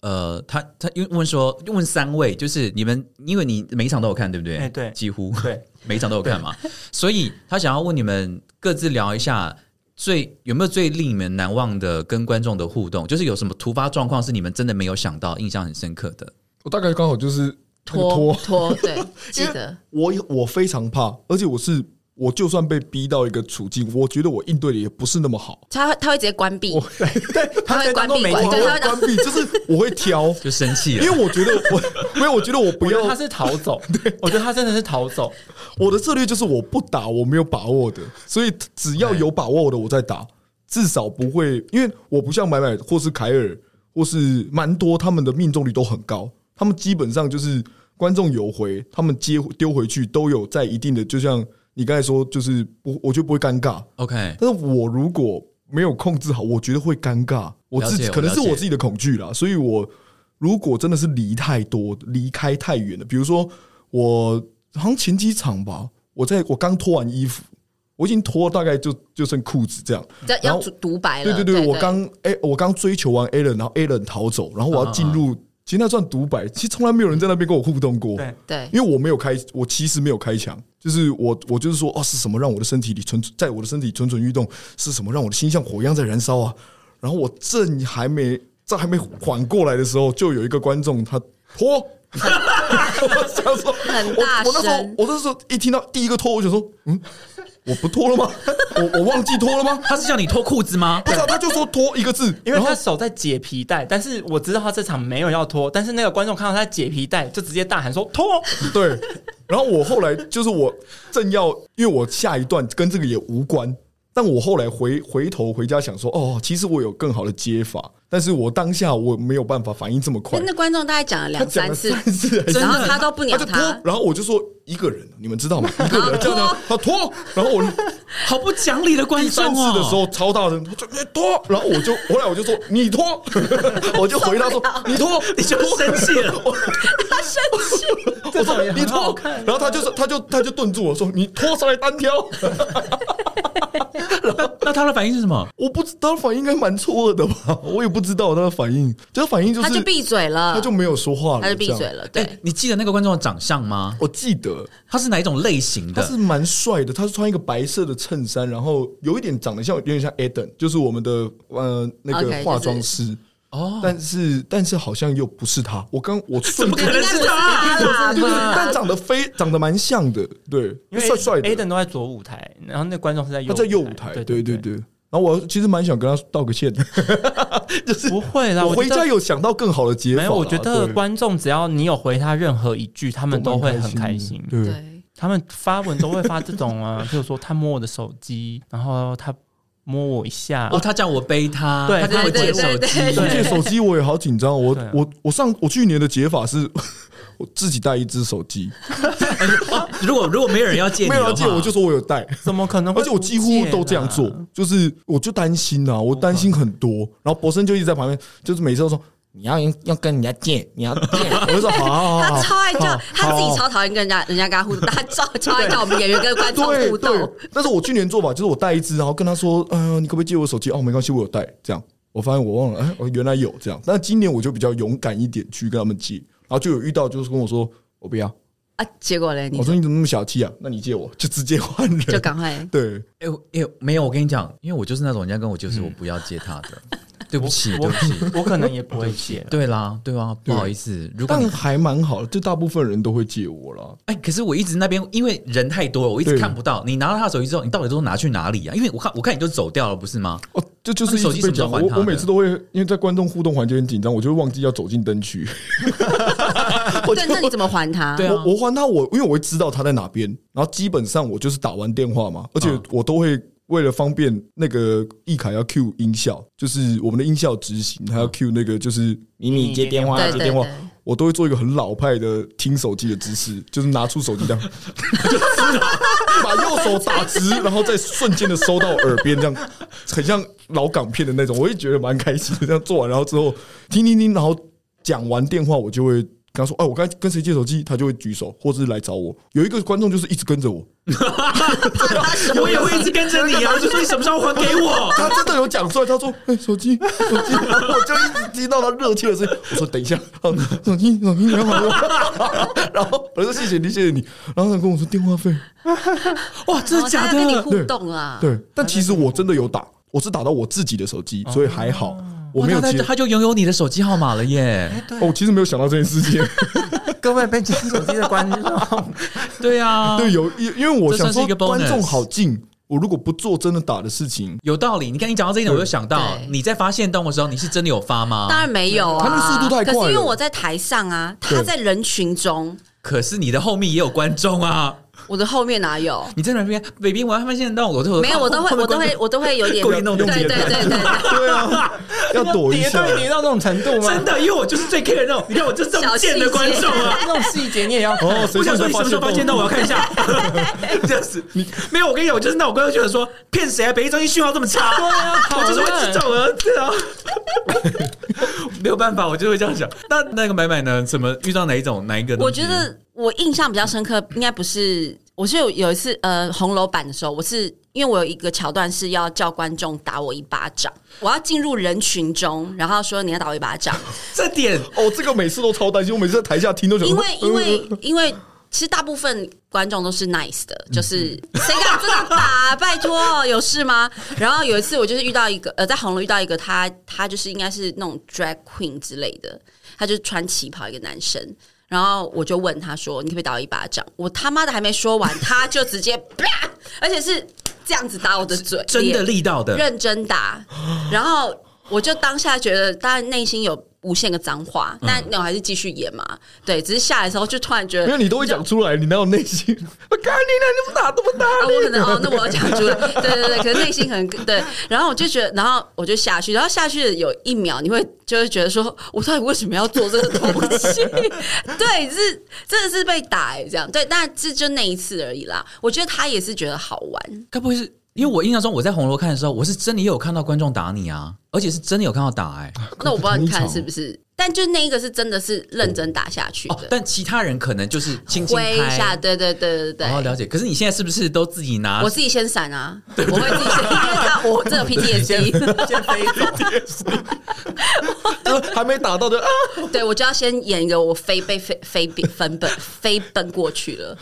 呃，他他因为问说问三位，就是你们，因为你每一场都有看，对不对？哎对几乎对，每一场都有看嘛，所以他想要问你们各自聊一下。最有没有最令你们难忘的跟观众的互动？就是有什么突发状况是你们真的没有想到、印象很深刻的？我大概刚好就是那个拖拖，拖，对，记得。我我非常怕，而且我是我就算被逼到一个处境，我觉得我应对的也不是那么好。他会他会直接关闭，对 对，他会关闭我对他关闭，就是我会挑，就生气了，因为我觉得我，因为我觉得我不要他是逃走，对我觉得他真的是逃走。我的策略就是我不打我没有把握的，所以只要有把握的我再打，至少不会，因为我不像买买或是凯尔或是蛮多，他们的命中率都很高，他们基本上就是观众有回，他们接丢回去都有在一定的，就像你刚才说，就是不，我觉得不会尴尬。OK，但是我如果没有控制好，我觉得会尴尬。我自己可能是我自己的恐惧啦，所以我如果真的是离太多、离开太远了，比如说我好像前几场吧，我在我刚脱完衣服，我已经脱大概就就剩裤子这样，要要然后独白了。对对对，我刚哎、我刚追求完 Alan，然后 Alan 逃走，然后我要进入，其实那算独白，其实从来没有人在那边跟我互动过。对对因为我没有开，我其实没有开枪，就是我我就是说，哦，是什么让我的身体里蠢，在我的身体蠢蠢欲动？是什么让我的心像火一样在燃烧啊？然后我正还没在还没缓过来的时候，就有一个观众他脱。我想说，很大我我那时候声我那时候一听到第一个脱，我就说，嗯，我不脱了吗？我我忘记脱了吗？他是叫你脱裤子吗？不是啊，他就说脱一个字，因为然后他手在解皮带，但是我知道他这场没有要脱，但是那个观众看到他解皮带，就直接大喊说脱。对，然后我后来就是我正要，因为我下一段跟这个也无关，但我后来回回头回家想说，哦，其实我有更好的接法，但是我当下我没有办法反应这么快，那观众大概讲了两三次，然后他都不鸟他，然后我就说一个人，你们知道吗？一个人这样的，他脱，然后我 好不讲理的观第众哦。三次的时候超大声，他就你拖，然后我就后来我就说你脱，我就回答说你脱，你就生气了，他生气。我说你脱，然后他就说他就他就顿住我说你脱上来单挑，那那他的反应是什么？我不知道反应应该蛮错愕的吧，我也不知道他的反应，就是反应就是他就闭嘴了，他就没有说话了，他就闭嘴。了。对。哎，，你记得那个观众的长相吗？我记得他是哪一种类型的？他是蛮帅的，他是穿一个白色的衬衫，然后有一点长得像，有点像 Eden，就是我们的呃那个就是化妆师。哦，但是但是好像又不是他，我刚我 瞬间怎么可能是他？对对，但长得非长得蛮像的，对，因为帅帅的，Aden 都在左舞台，然后那观众是在右他在右舞台，对对对对。然后我其实蛮想跟他道个歉的，就是不会啦，我回家有想到更好的解法啦。没有，我觉得对。观众只要你有回他任何一句，他们都会很开心。对，对，他们发文都会发这种啊，譬如说他摸我的手机，然后他摸我一下，哦，他叫我背他，对他跟我借手机，我借手机我也好紧张，我我我上我去年的解法是，我自己带一只手机，哦 如果如果没有人要借你，没有人借我就说我有带，怎么可能会而且我几乎都这样做就是我就担心啊，我担心很多，然后博生就一直在旁边，就是每次都说你要要跟人家借，你要借，我就说好好好好，他超爱叫好，他自己超讨厌跟人家人家跟他互动，他超超爱叫我们演员跟观众互动。，但是我去年做法就是我带一只，然后跟他说，嗯、你可不可以借我手机？哦，没关系，我有带。这样，我发现我忘了，哎，我原来有这样。但今年我就比较勇敢一点去跟他们借，然后就有遇到就是跟我说，我不要。啊，结果嘞，我说你怎么那么小气啊？那你借我，就直接换人。就赶快对，哎欸哎没有，我跟你讲，因为我就是那种人家跟我就是我不要借他的，对不起，对不起。我可能也不会借了。对啦，对啊，不好意思，如果还蛮好的，就大部分人都会借我啦。哎，可是我一直那边因为人太多了，我一直看不到。你拿到他的手机之后，你到底都拿去哪里啊？因为我看我看你就走掉了，不是吗？哦，这就是手机。什么时候还他我我每次都会因为在观众互动环节很紧张，我就会忘记要走进灯区。我对，那你怎么还他？对啊我我还他，我因为我会知道他在哪边，然后基本上我就是打完电话嘛，而且嗯我都会为了方便那个易凯要 Q 音效，就是我们的音效执行，他要 Q 那个就是迷你接电话接电话，我都会做一个很老派的听手机的姿势，就是拿出手机这样，把右手打直，然后再瞬间的收到耳边，这样。很像老港片的那种，我也觉得蛮开心的。这样做完，然后之后听听听，然后讲完电话，我就会跟他说：“哎，我刚跟谁借手机？”他就会举手，或者是来找我。有一个观众就是一直跟着我，我也会一直跟着你啊！我 就说你什么时候还给我？他真的有讲出来，他说：“哎，手机，手机。”然后我就一直听到他热切的声音。我说：“等一下，哦手机，手机，你要还我。”然后我就说：“谢谢你，谢谢你。”然后他跟我说电话费。哇，真的哦假的？跟你互动啊？对，但其实我真的有打，我是打到我自己的手机，所以还好，我没有接哇他他。就拥有你的手机号码了耶！哦，我其实没有想到这件事情。各位被借手机的观众，对啊，对，有因因为我想说观众好近，我如果不做真的打的事情，有道理。你看你讲到这一点，我就想到你在发现动的时候，你是真的有发吗？当然没有啊，他那速度太快可是因为我在台上啊，他在人群中，可是你的后面也有观众啊！我的后面哪有？你在哪边，baby，我要发现到，我就没有，我都会，我都会，我都会有点 故意弄对对对对对，对啊，要躲一叠下。对叠到那种程度吗？真的，因为我就是最 care 那种，你看我就是这么贱的观众啊！那种细节你也要看哦，谁我想说说你什么时候发现到？我要看一下。这样子，你没有？我跟你讲，我就是那种观众觉得说骗谁啊？北一中心讯号这么差，对啊，我就是会这种人，对啊。没有办法，我就会这样想。那那个买买呢？怎么遇到哪一种哪一个？我觉得我印象比较深刻，应该不是，我是有有一次呃红楼版的时候，我是因为我有一个桥段是要叫观众打我一巴掌，我要进入人群中，然后说你要打我一巴掌，这点哦，这个每次都超担心，我每次在台下听都想说，因为因为 因为其实大部分观众都是 nice 的，就是谁敢这样打？拜托，有事吗？然后有一次我就是遇到一个呃，在红楼遇到一个他，他就是应该是那种 drag queen 之类的，他就是穿旗袍一个男生。然后我就问他说：“你可不可以打我一巴掌？”我他妈的还没说完，他就直接啪，而且是这样子打我的嘴，真的力道的，认真打，然后我就当下觉得，当然内心有无限个脏话，嗯但那我还是继续演嘛。对，只是下来的时候就突然觉得，因为你都会讲出来，你哪有内心？我 干你呢？你怎么打这么大啊，我可能哦，那我要讲出来，对对对，可是内心可能对，然后我就觉得，然后我就下去，然后下去的有一秒，你会就会觉得说，我到底为什么要做这个东西？对，是真的是被打哎、这样对，但这就那一次而已啦。我觉得他也是觉得好玩，该不会是因为我印象中我在红楼看的时候，我是真的也有看到观众打你啊，而且是真的有看到打哎、那我不知道你看是不是，但就那一个是真的是认真打下去哦的，，但其他人可能就是轻轻挥一下，拍。对对对对对。哦，了解。可是你现在是不是都自己拿？我自己先闪啊，我会自己先，因为我这有 PTSD，先飞走。就还没打到就啊！对我就要先演一个我飞被飞飞飞奔奔飞奔过去了，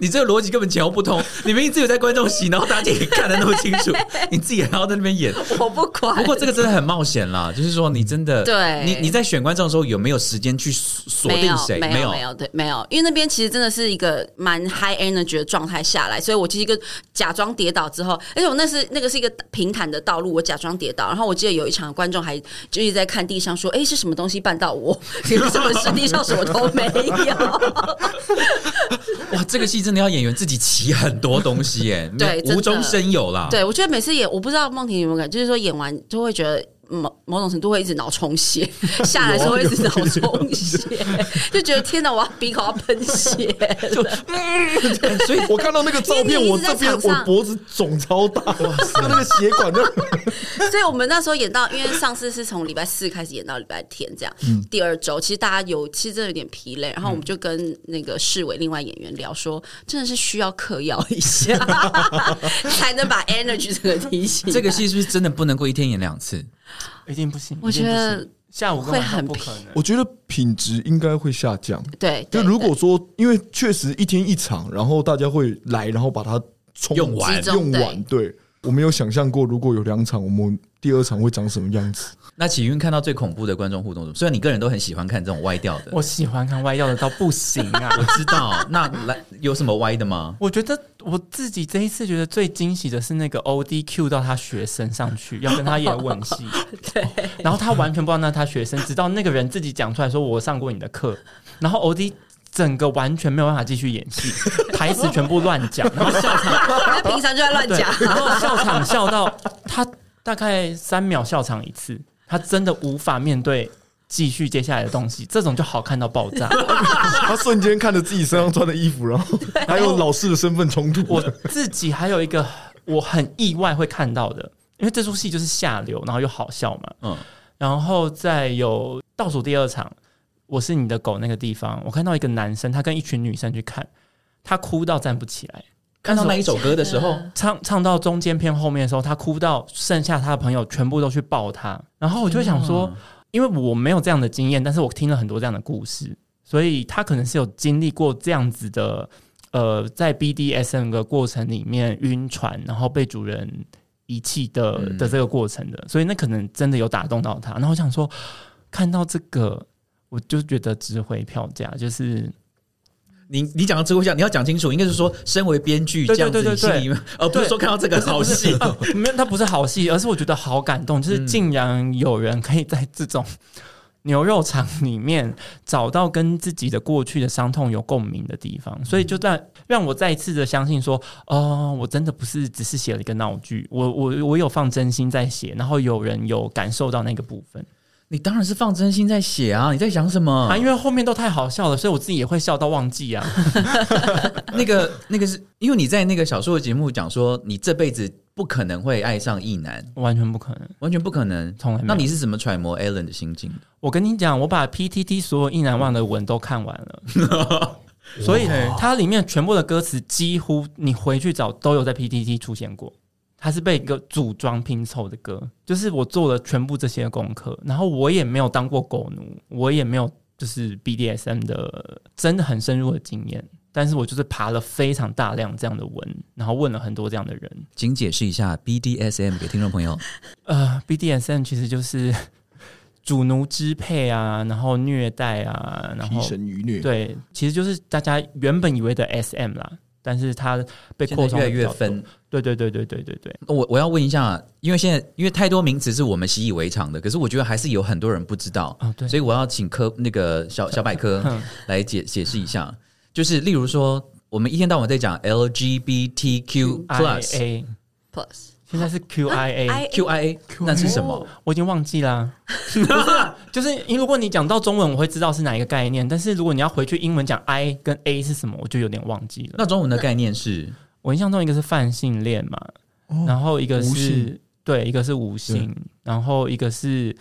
你这个逻辑根本前后不通。你明明自己有在观众席，然后大家也看得那么清楚，你自己还要在那边演。我不管。不过这个真的很冒险啦，就是说你真的，对你你在选观众的时候有没有时间去锁定谁？没有没有对没有，因为那边其实真的是一个蛮 high energy 的状态下来，所以我其实一个假装跌倒之后，而且我那是那个是一个平坦的道路，我假装跌倒，然后我记得有一场观众还就一直在看地上说：“哎，是什么东西绊到我？结果这么是地上什么都没有。哇，这个戏真的要演员自己骑很多东西耶，对无中生有啦。”对，我觉得每次演，我不知道梦婷有没有感，就是说演完就会觉得。某某种程度会一直脑充血，下来的时候会一直脑充血，就觉得天哪，我要鼻孔要喷血了。所以 我看到那个照片，我这边我脖子肿超大，哇塞，那个血管就所以我们那时候演到，因为上次是从礼拜四开始演到礼拜天，这样、第二周，其实大家有其实真的有点疲累，然后我们就跟那个市委另外演员聊说，真的是需要嗑药一下，才能把 energy 这个提起来。这个戏是不是真的不能够一天演两次？一定不行。我觉得下午跟晚上会很不可能。我觉得品质应该会下降。对，就如果说，因为确实一天一场，然后大家会来，然后把它冲用完用完。对，我没有想象过，如果有两场，我们第二场会长什么样子。那启云看到最恐怖的观众互动？虽然你个人都很喜欢看这种歪掉的，我喜欢看歪掉的到不行啊！我知道。那来有什么歪的吗？我觉得我自己这一次觉得最惊喜的是那个 O D Q 到他学生上去要跟他演吻戏，对，然后他完全不知道那是他学生，直到那个人自己讲出来说我上过你的课，然后 O D 整个完全没有办法继续演戏，台词全部乱讲，然后笑场，他平常就在乱，讲，然后笑场笑到他大概三秒笑场一次，他真的无法面对。继续接下来的东西，这种就好看到爆炸。他瞬间看着自己身上穿的衣服，然后还有老师的身份冲突。我自己还有一个我很意外会看到的，因为这出戏就是下流，然后又好笑嘛。嗯，然后再有倒数第二场，我是你的狗那个地方，我看到一个男生，他跟一群女生去看，他哭到站不起来。看到那一首歌的时候，唱唱到中间片后面的时候，他哭到剩下他的朋友全部都去抱他，然后我就想说，因为我没有这样的经验，但是我听了很多这样的故事，所以他可能是有经历过这样子的，呃，在 BDSM 的过程里面晕船，然后被主人遗弃的嗯。的这个过程的，所以那可能真的有打动到他。然后我想说，看到这个，我就觉得值回票价，就是你你讲到这个下，你要讲清楚，应该是说，身为编剧这样子，对对对你心里面，而不是说看到这个好戏。啊，没有，它不是好戏，而是我觉得好感动，就是竟然有人可以在这种牛肉场里面找到跟自己的过去的伤痛有共鸣的地方，所以就在让我再一次的相信说，哦，我真的不是只是写了一个闹剧，我我我有放真心在写，然后有人有感受到那个部分你当然是放真心在写啊！你在想什么？啊，因为后面都太好笑了，所以我自己也会笑到忘记啊。那个那个是因为你在那个小说的节目讲说，你这辈子不可能会爱上异男，完全不可能，完全不可能。从来没有那你是怎么揣摩 Alan 的心境的？我跟你讲，我把 PTT 所有意难忘的文都看完了，所以它里面全部的歌词几乎你回去找都有在 PTT 出现过。它是被一个组装拼凑的歌，就是我做了全部这些功课，然后我也没有当过狗奴，我也没有就是 BDSM 的真的很深入的经验，但是我就是爬了非常大量这样的文，然后问了很多这样的人，请解释一下 BDSM 给听众朋友。呃，BDSM 其实就是 主奴支配啊，然后虐待啊，然提后神愚虐，对，其实就是大家原本以为的 SM 啦，但是它被扩充越来越分。。对对对对对对。对，我我要问一下，因为现在因为太多名词是我们习以为常的，可是我觉得还是有很多人不知道，啊对。所以我要请科那个小小百科哼来解解释一下，就是例如说，我们一天到晚在讲 LGBTQ plus plus 现在是 QIA，I QIA，那是什么？我已经忘记啦。不是啊，就是因为如果你讲到中文，我会知道是哪一个概念，但是如果你要回去英文讲 I 跟 A 是什么，我就有点忘记了。那中文的概念是我印象中一个是泛性恋嘛，然后一个无是对，一个是无性，然后一个是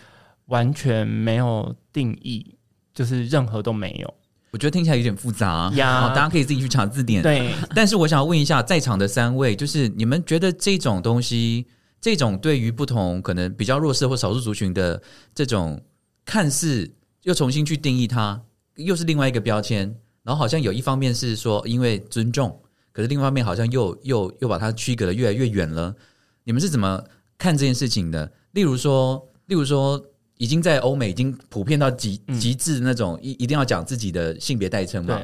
完全没有定义，就是任何都没有。我觉得听起来有点复杂大家可以自己去查字典。对，但是我想要问一下，在场的三位，就是你们觉得这种东西，这种对于不同可能比较弱势或少数族群的这种看似又重新去定义它，又是另外一个标签，然后好像有一方面是说因为尊重，可是另一方面好像又又又把它区隔的越来越远了。你们是怎么看这件事情的？例如说，例如说。已经在欧美已经普遍到极嗯极致那种一一定要讲自己的性别代称嘛？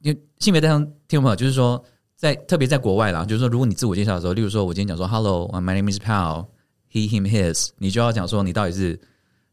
因为性别代称听众朋友，就是说在特别在国外啦，就是说如果你自我介绍的时候，例如说我今天讲说 Hello，my name is Pal，he him his，你就要讲说你到底是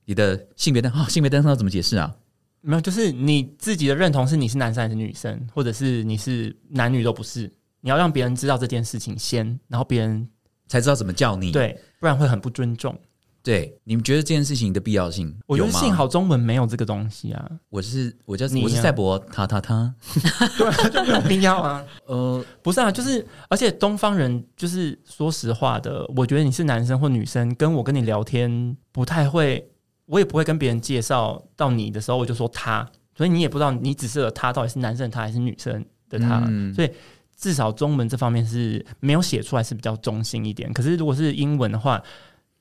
你的性别代哦，性别代称要怎么解释啊？没有，就是你自己的认同是你是男生还是女生，或者是你是男女都不是，你要让别人知道这件事情先，然后别人才知道怎么叫你。对，不然会很不尊重。对，你们觉得这件事情的必要性？我觉得幸好中文没有这个东西啊，我是我叫我是赛博他他他，对，就没有必要啊。呃，不是啊，就是而且东方人就是说实话的，我觉得你是男生或女生，跟我跟你聊天不太会，我也不会跟别人介绍到你的时候我就说他，所以你也不知道你指示的他到底是男生的他还是女生的他，嗯。所以至少中文这方面是没有写出来是比较中性一点。可是如果是英文的话，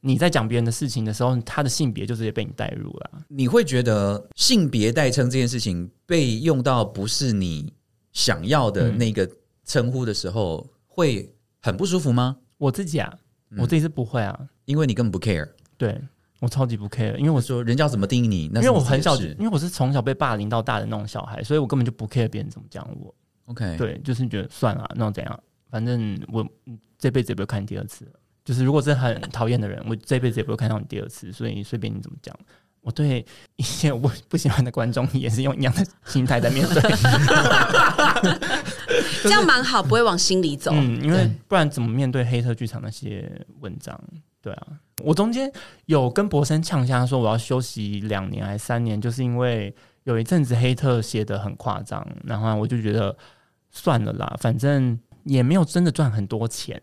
你在讲别人的事情的时候，他的性别就直接被你带入了。你会觉得性别代称这件事情被用到不是你想要的那个称呼的时候，会很不舒服吗？我自己啊，嗯我自己是不会啊，因为你根本不 care。对我超级不 care，因为我我说人家怎么定义你，那因为我很小，因为我是从小被霸凌到大的那种小孩，所以我根本就不 care 别人怎么讲我。OK，，对，就是觉得算了，那怎样？反正我嗯这辈子也不会看第二次了。就是如果是很讨厌的人，我这辈子也不会看到你第二次。所以随便你怎么讲，我对一些我不喜欢的观众也是用一样的心态在面对。这样蛮好，不会往心里走。嗯，因为不然怎么面对黑特剧场那些文章？对啊，我中间有跟博生呛下说我要休息两年还是三年，就是因为有一阵子黑特写的很夸张，然后我就觉得算了啦，反正也没有真的赚很多钱。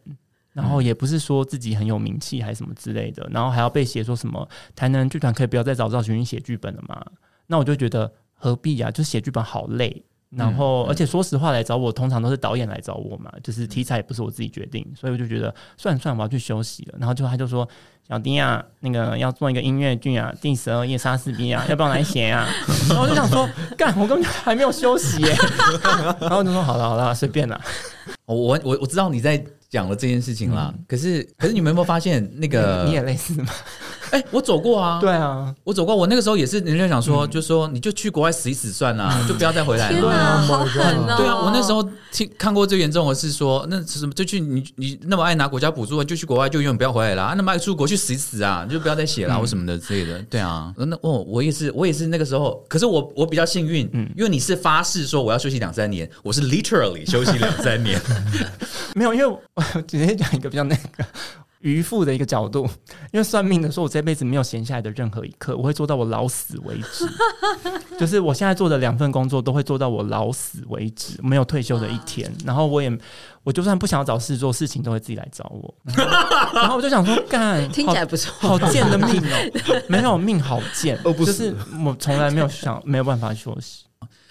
然后也不是说自己很有名气还是什么之类的，然后还要被写说什么台南剧团可以不要再找赵群群写剧本了嘛？那我就觉得何必啊？就写剧本好累，然后、而且说实话来找我，通常都是导演来找我嘛，就是题材也不是我自己决定，所以我就觉得算了算了，我要去休息了。然后就他就说小丁啊，那个要做一个音乐剧啊，第十二夜莎士比亚，要不要来写啊？然后我就想说，干，我根本还没有休息耶。然后我就说好了好了，随便啦。我我我我知道你在讲了这件事情啦，可是可是你们有没有发现那个？你也类似吗？哎、我走过啊，对啊，我走过，我那个时候也是，人家想说，就说你就去国外死一死算了、就不要再回来了。天哪，好狠哦！对啊，我那时候听看过最严重的是说，那什么？就去你你那么爱拿国家补助，就去国外就永远不要回来了、啊。那么爱出国去死一死啊，你就不要再写了、或什么的之类的。对啊，那哦，我也是，我也是那个时候，可是我我比较幸运，嗯因为你是发誓说我要休息两三年，我是 literally 休息两三年。没有，因为我我直接讲一个比较那个渔夫的一个角度，因为算命的说，我这辈子没有闲下来的任何一刻，我会做到我老死为止。就是我现在做的两份工作都会做到我老死为止，没有退休的一天。然后我也，我就算不想要找事做，事情都会自己来找我。然后 我就想说，干，听起来不错。好好贱的命哦，没有命好贱，哦不就是是我从来没有想没有办法休息。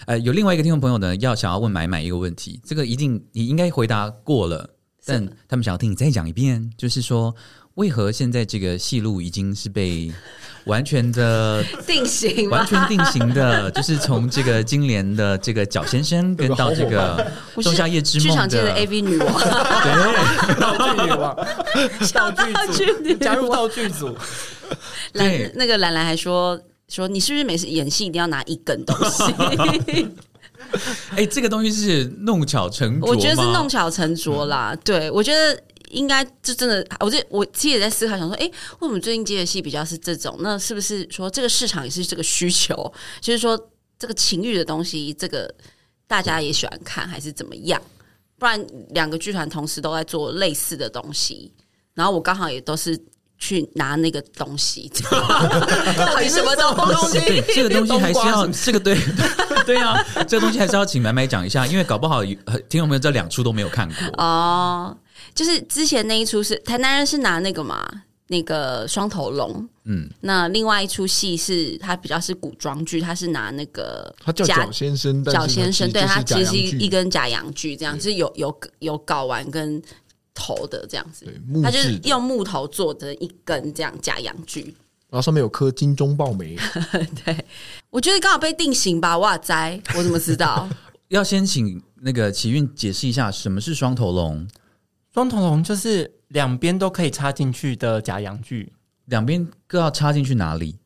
呃，有另外一个听众朋友呢，要想要问买买一个问题，这个一定你应该回答过了，但他们想要听你再讲一遍，就是说为何现在这个戏路已经是被 完全的、定型完？全定型的，就是从这个金莲的这个角先生，跟到这个仲夏夜之梦剧场界的的 AV 女王，对，道具女王，道具道具女组。加入道具组，对。兰那个兰兰还说说你是不是每次演戏一定要拿一根东西？哎、这个东西是弄巧成拙我觉得是弄巧成拙啦。对，我觉得应该就真的，我这我其实也在思考，想说，哎、为什么最近接的戏比较是这种？那是不是说这个市场也是这个需求？就是说这个情欲的东西，这个大家也喜欢看，还是怎么样？不然两个剧团同时都在做类似的东西，然后我刚好也都是去拿那个东西，到底什么东西？对，这个东西还是要这个对对啊，这个东西还是要请买买讲一下，因为搞不好听众朋友这两出都没有看过。哦，就是之前那一出是台南人是拿那个嘛，那个双头龙。嗯，那另外一出戏是它比较是古装剧，它是拿那个他叫假蒋先生，角先生，对他他其实是一根假洋锯，这样就是有有有睾丸跟头的这样子对，木它就是，用木头做的一根这样假洋锯。然后上面有颗金钟爆梅，对，我觉得刚好被定型吧，哇塞，我怎么知道？要先请那个奇运解释一下什么是双头龙，双头龙就是两边都可以插进去的假阳具，两边各要插进去哪里？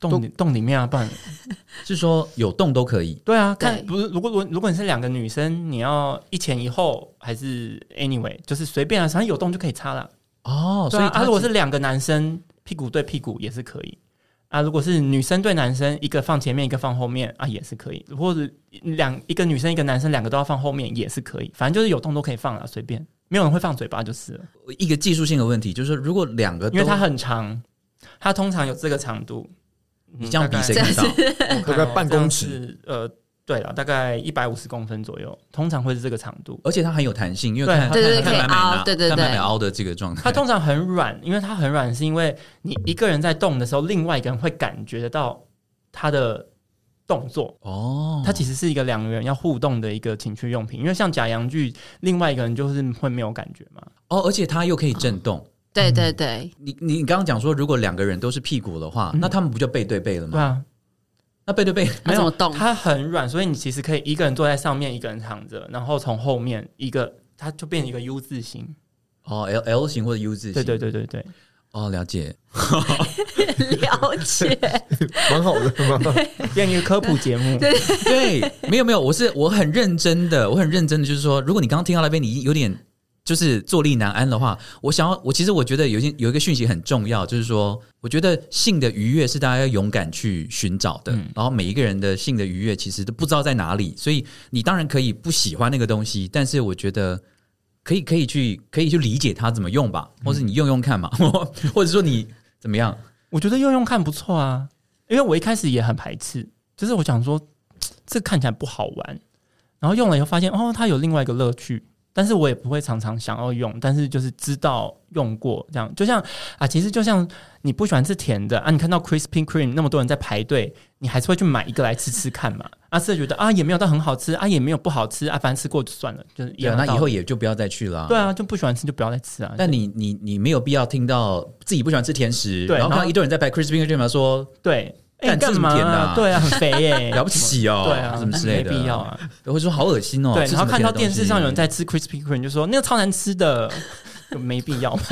洞里洞里面啊，不然。是说有洞都可以。对啊，对。看不是如果如果如果你是两个女生，你要一前一后还是 anyway，就是随便啊，反正有洞就可以插了。哦，所以它啊如果是两个男生屁股对屁股也是可以啊，如果是女生对男生，一个放前面一个放后面啊也是可以，或者两一个女生一个男生两个都要放后面也是可以，反正就是有洞都可以放了，随便。没有人会放嘴巴就是了，一个技术性的问题，就是如果两个因为它很长，它通常有这个长度。你这样比谁大看到？概大概半公尺呃，对了，大概一百五十公分左右，通常会是这个长度。而且它很有弹性，因为对看对对可以看看买买拿，凹对对对买凹的这个状态，它通常很软，因为它很软，是因为你一个人在动的时候，另外一个人会感觉得到它的动作。哦，它其实是一个两个人要互动的一个情趣用品，因为像假阳具，另外一个人就是会没有感觉嘛。哦，而且它又可以震动。对对对，你你你刚刚讲说，如果两个人都是屁股的话，嗯那他们不就背对背了吗？对啊，那背对背，没有动？它很软，所以你其实可以一个人坐在上面，一个人躺着，然后从后面一个，它就变成一个 U 字形。哦，L L 型或者 U 字型，对对对对对，哦，了解。了解，蛮好的，蛮好的。变一个科普节目。对，没有没有，我是我很认真的，我很认真的，就是说，如果你刚刚听到那边你有点就是坐立难安的话，我想要，我其实我觉得有些有一个讯息很重要，就是说，我觉得性的愉悦是大家要勇敢去寻找的，嗯然后每一个人的性的愉悦其实都不知道在哪里，所以你当然可以不喜欢那个东西，但是我觉得。可以可以去可以去理解它怎么用吧，或者你用用看嘛，或者说你怎么样？我觉得用用看不错啊，因为我一开始也很排斥，就是我想说这看起来不好玩，然后用了以后发现哦，它有另外一个乐趣，但是我也不会常常想要用，但是就是知道用过这样，就像啊，其实就像你不喜欢吃甜的啊，你看到 Krispy Kreme 那么多人在排队，你还是会去买一个来吃吃看嘛，啊，是觉得啊也没有到很好吃啊，也没有不好吃啊，反正吃过就算了，就是那以后也就不要再去了啊、对啊，就不喜欢吃就不要再吃啊，但你你你没有必要听到自己不喜欢吃甜食，然后看到一堆人在排 Krispy Kreme 说对。哎，干吃什么干嘛甜的啊对啊，很肥耶、了不起哦，对啊，什么之类的，没必要啊。会说好恶心哦。对，吃什么然后看到电视上有人在吃 Krispy Kreme，就说那个超难吃的，就 没必要嘛。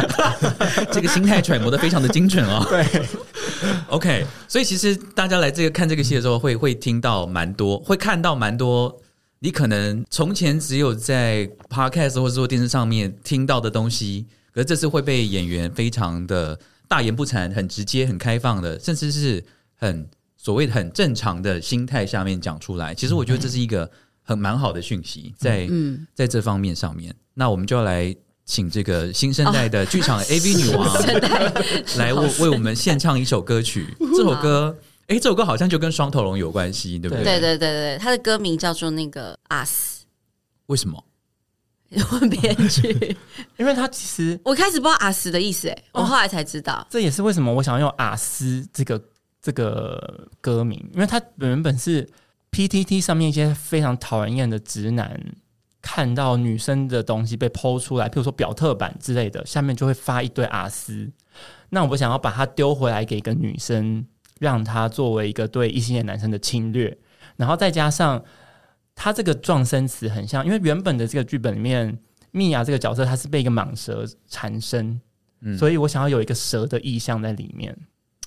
这个心态揣摩的非常的精准哦。对，OK，所以其实大家来这个看这个戏的时候，会会听到蛮多，会看到蛮多。你可能从前只有在 Podcast 或者说电视上面听到的东西，可是这次会被演员非常的大言不惭、很直接、很开放的，甚至是很所谓很正常的心态下面讲出来。其实我觉得这是一个很蛮好的讯息，在嗯，在这方面上面，那我们就要来请这个新生代的剧场 AV 女王 来为为我们献唱一首歌曲。这首歌，哎，这首歌好像就跟双头龙有关系，对不对？对对对对，他的歌名叫做那个 Us，为什么？问编剧。因为他其实我开始不知道 Us 的意思，哎，我后来才知道。这也是为什么我想要用阿斯这个这个歌名，因为他原本是 PTT 上面一些非常讨人厌的直男。看到女生的东西被剖出来，譬如说表特版之类的，下面就会发一堆阿斯。那我想要把它丢回来给一个女生，让她作为一个对异性恋男生的侵略，然后再加上他这个撞生词很像，因为原本的这个剧本里面，蜜娅这个角色她是被一个蟒蛇缠身，所以我想要有一个蛇的意象在里面，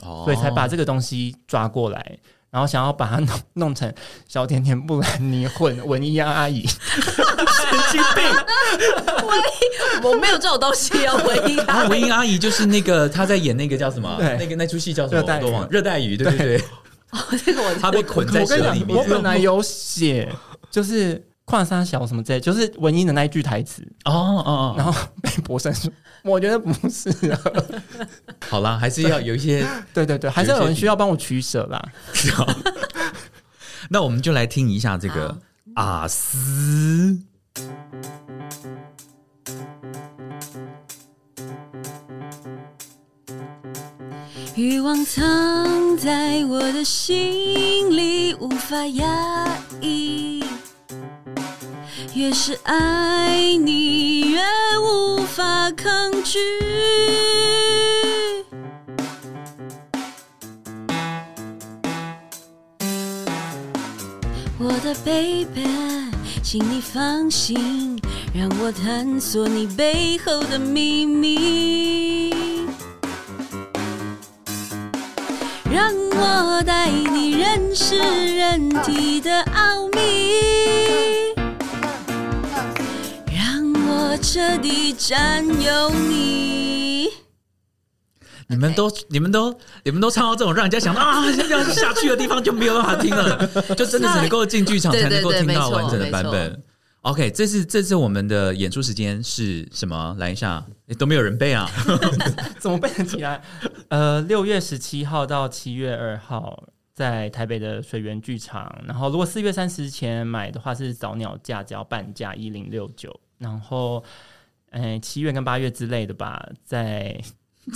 哦所以才把这个东西抓过来。然后想要把它弄 弄成小甜甜布兰妮混文艺阿姨，神经病。我没有这种东西哦，唯一啊，文艺阿姨就是那个她在演那个叫什么？对那个那出戏叫什么？热带我都忘了。热带鱼，对对对，哦，这个我她被捆在我跟你讲，蛇里面。我本来有写，就是跨沙小什么之类，就是文英的那一句台词，哦哦哦，然后被博生说，我觉得不是啊。好啦，还是要有一些。对对对，还是要有人需要帮我取舍啦。那我们就来听一下这个阿斯。欲望藏在我的心里，无法压抑。越是爱你，越无法抗拒。我的 baby，请你放心，让我探索你背后的秘密。让我带你认识人体的奥秘，彻底占有你。你们都、你们都、你们都唱到这种让人家想到啊，现在要下去的地方就没有办法听了，就真的只能够进剧场才能够听到完整的版本。OK，这次这次我们的演出时间是什么？来一下，诶都没有人背啊。怎么背得起来？呃，六月十七号到七月二号在台北的水源剧场，然后如果四月三十前买的话是早鸟价，只要半价一零六九，然后。哎，七月跟八月之类的吧，在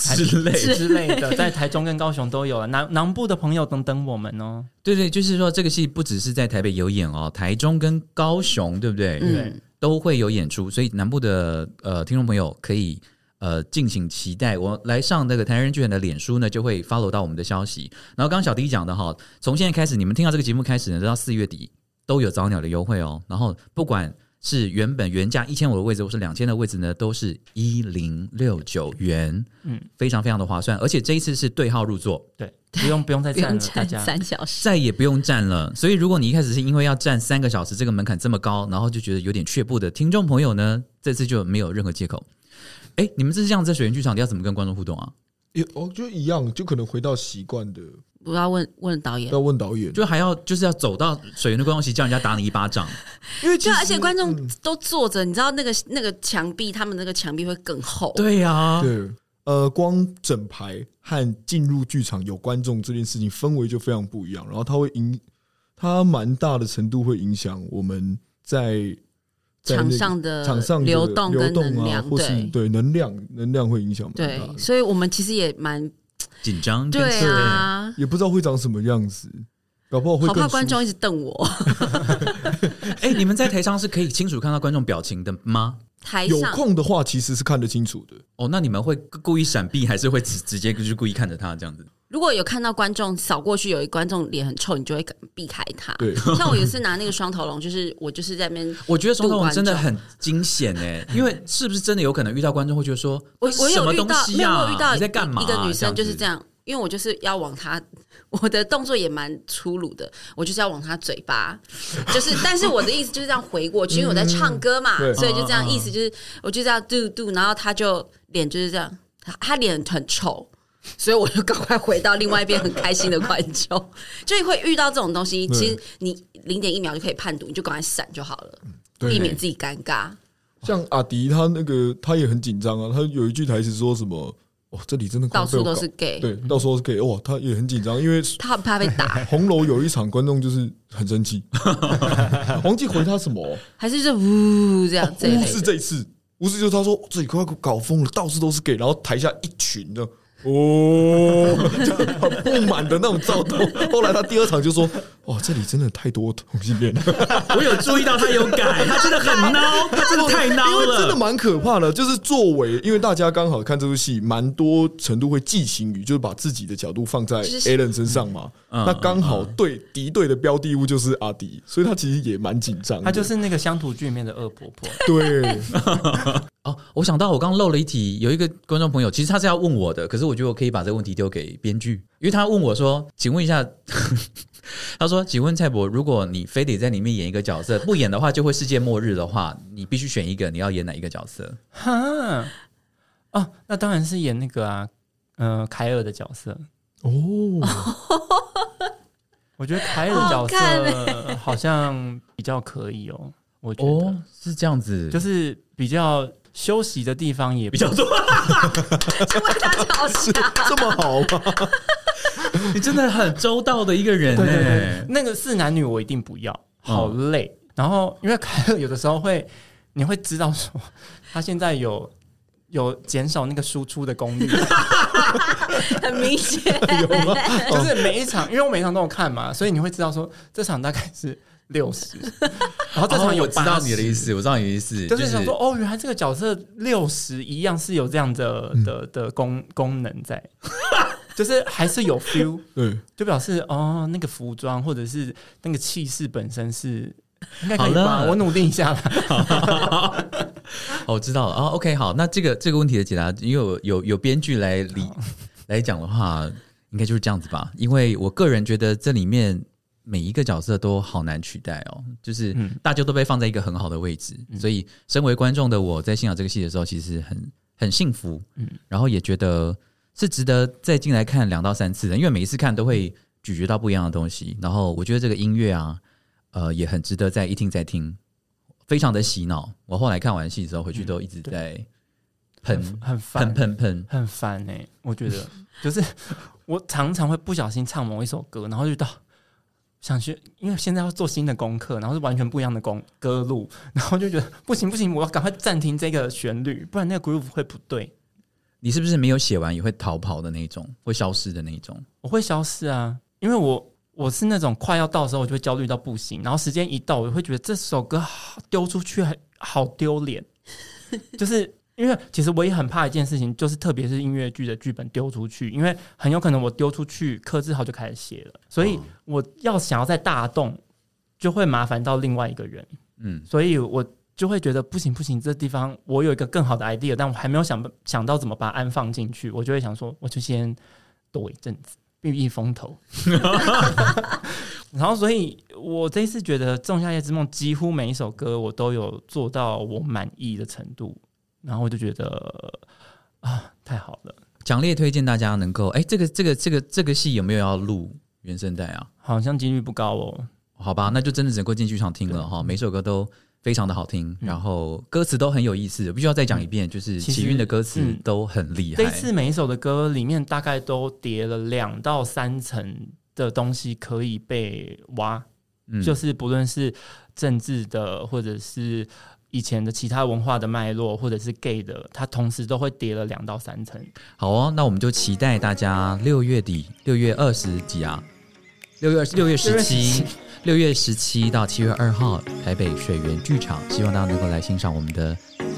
台之类的之类的，在台中跟高雄都有了。南南部的朋友等等我们哦。对对，就是说这个戏不只是在台北有演哦，台中跟高雄，对不对？嗯，都会有演出，所以南部的呃听众朋友可以呃敬请期待。我来上那个台人剧院的脸书呢，就会 follow 到我们的消息。然后刚刚小迪讲的哈，从现在开始，你们听到这个节目开始呢，到四月底都有早鸟的优惠哦。然后不管是原本原价一千五的位置，或是两千的位置呢，都是一零六九元，嗯，非常非常的划算。而且这一次是对号入座，对，不用不用再 站了，大站家。三小时。再也不用站了。所以，如果你一开始是因为要站三个小时，这个门槛这么高，然后就觉得有点却步的听众朋友呢，这次就没有任何借口。哎，你们这是这样在水源剧场，你要怎么跟观众互动啊？也哦，就一样，就可能回到习惯的，不要问问导演。要，问导演，就还要就是要走到水源的观众席，叫人家打你一巴掌。因为其实而且观众嗯。都坐着，你知道那个那个墙壁，他们那个墙壁会更厚。对呀、对，呃，光整排和进入剧场有观众这件事情氛围就非常不一样，然后它会影，它蛮大的程度会影响我们在在那场上的场上流动跟流动啊，能量，或是对。对能量能量会影响蛮大对，的，所以我们其实也蛮紧张。跟对啊，也不知道会长什么样子，搞不好会好怕观众一直瞪我。哎，你们在台上是可以清楚看到观众表情的吗？台上空的话，其实是看得清楚的。哦，那你们会故意闪避，还是会直直接就是故意看着他这样子？如果有看到观众扫过去，有一观众脸很臭，你就会避开他。对，像我有一次拿那个双头龙，就是我就是在那边，我觉得双头龙真的很惊险哎，因为是不是真的有可能遇到观众会觉得说，我我有遇到，没有遇到你在干嘛？一个女生就是这样样，因为我就是要往她，我的动作也蛮粗鲁的，我就是要往她嘴巴，就是，但是我的意思就是这样回过去，因为我在唱歌嘛，对所以就这样意思就是，我就这样 do do，然后她就脸就是这样，她她脸很臭。所以我就赶快回到另外一边很开心的观众，就会遇到这种东西。其实你零点一秒就可以判读，你就赶快闪就好了，避免自己尴尬。像阿迪他那个他也很紧张啊，他有一句台词说什么？哦，这里真的到处都是 gay，对，到处都是 gay，哇，他也很紧张，因为他很怕被打，红楼有一场观众就是很生气，忘记回他什么哦，还是就是呜这样这一巫类的。师这一次，巫师就是他说这里快搞疯了，到处都是 gay，然后台下一群的。哦，就很不满的那种躁动。后来他第二场就说：“哇，这里真的太多同性恋了。”我有注意到他有改，他真的很孬，他真的太孬因为真的。蛮可怕的。就是作为，因为大家刚好看这部戏，蛮多程度会寄情于，就是把自己的角度放在就是 Alan 身上嘛。嗯那刚好对敌对的标的物就是阿迪，所以他其实也蛮紧张的。她就是那个乡土剧里面的恶婆婆，对，哦，我想到我刚漏了一题，有一个观众朋友，其实他是要问我的，可是我觉得我可以把这个问题丢给编剧，因为他问我说：“请问一下，他说：“请问蔡博，如果你非得在里面演一个角色，不演的话就会世界末日的话，你必须选一个，你要演哪一个角色？哈？哦，那当然是演那个啊，呃，凯尔的角色。哦，我觉得凯尔的角色好像比较可以哦，我觉得、哦，是这样子，就是比较休息的地方也比较多。就为他着想。这么好吗？你真的很周到的一个人对对对，。那个是男女我一定不要，嗯好累。然后因为凯乐有的时候会，你会知道说他现在有有减少那个输出的功率，很明显，有？就是每一场，因为我每一场都有看嘛，所以你会知道说这场大概是六十，然后这场有哦我知道你的意，思，我知道你的意思，就是想说哦，原来这个角色六十一样是有这样的的的功功能在，就是还是有 feel。对，就表示哦，那个服装或者是那个气势本身是应该可以吧？我努力一下啦。哦，我知道了啊。OK，好，那这个这个问题的解答，因为有有有编剧来理来讲的话，应该就是这样子吧。因为我个人觉得这里面每一个角色都好难取代哦，就是嗯。大家都被放在一个很好的位置，所以身为观众的我在欣赏这个戏的时候，其实很很幸福，嗯。然后也觉得是值得再进来看两到三次的，因为每一次看都会咀嚼到不一样的东西。然后我觉得这个音乐啊，呃，也很值得再一听再听，非常的洗脑。我后来看完戏之后回去都一直在喷很很喷烦，喷喷，很烦哎、我觉得。就是我常常会不小心唱某一首歌，然后就到想学，因为现在要做新的功课，然后是完全不一样的功歌路，然后就觉得不行不行，我要赶快暂停这个旋律，不然那个 groove 会不对，你是不是没有写完也会逃跑的那种，会消失的那种？我会消失啊，因为我。我是那种快要到的时候，我就会焦虑到不行，然后时间一到，我会觉得这首歌好丢出去好丢脸，就是因为其实我也很怕一件事情，就是特别是音乐剧的剧本丢出去，因为很有可能我丢出去，柯志豪就开始写了，所以我要想要再大动，就会麻烦到另外一个人，嗯，所以我就会觉得不行不行，这地方我有一个更好的 idea，但我还没有想想到怎么把它安放进去，我就会想说，我就先躲一阵子，避避风头。然后，所以我这一次觉得《仲夏夜之梦》几乎每一首歌我都有做到我满意的程度，然后我就觉得啊，太好了，强烈推荐大家能够，哎，这个这个这个这个戏有没有要录原声带啊？好像几率不高哦。好吧，那就真的只能够进剧场听了哈。每首歌都非常的好听，然后歌词都很有意思。我必须要再讲一遍，就是其实启运的歌词嗯都很厉害。这一次每一首的歌里面大概都叠了两到三层的东西可以被挖，嗯就是不论是政治的，或者是以前的其他文化的脉络，或者是 gay 的，它同时都会跌了两到三层。好哦，那我们就期待大家六月底，六月二十几啊，六月六月十七，六月十七到七月二号，台北水源剧场，希望大家能够来欣赏我们的《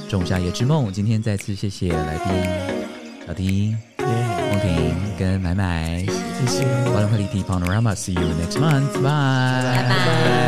仲夏夜之梦》。今天再次谢谢来宾小丁、梦婷跟买买，谢谢。万能会立体 Panorama，See you next month，拜拜拜。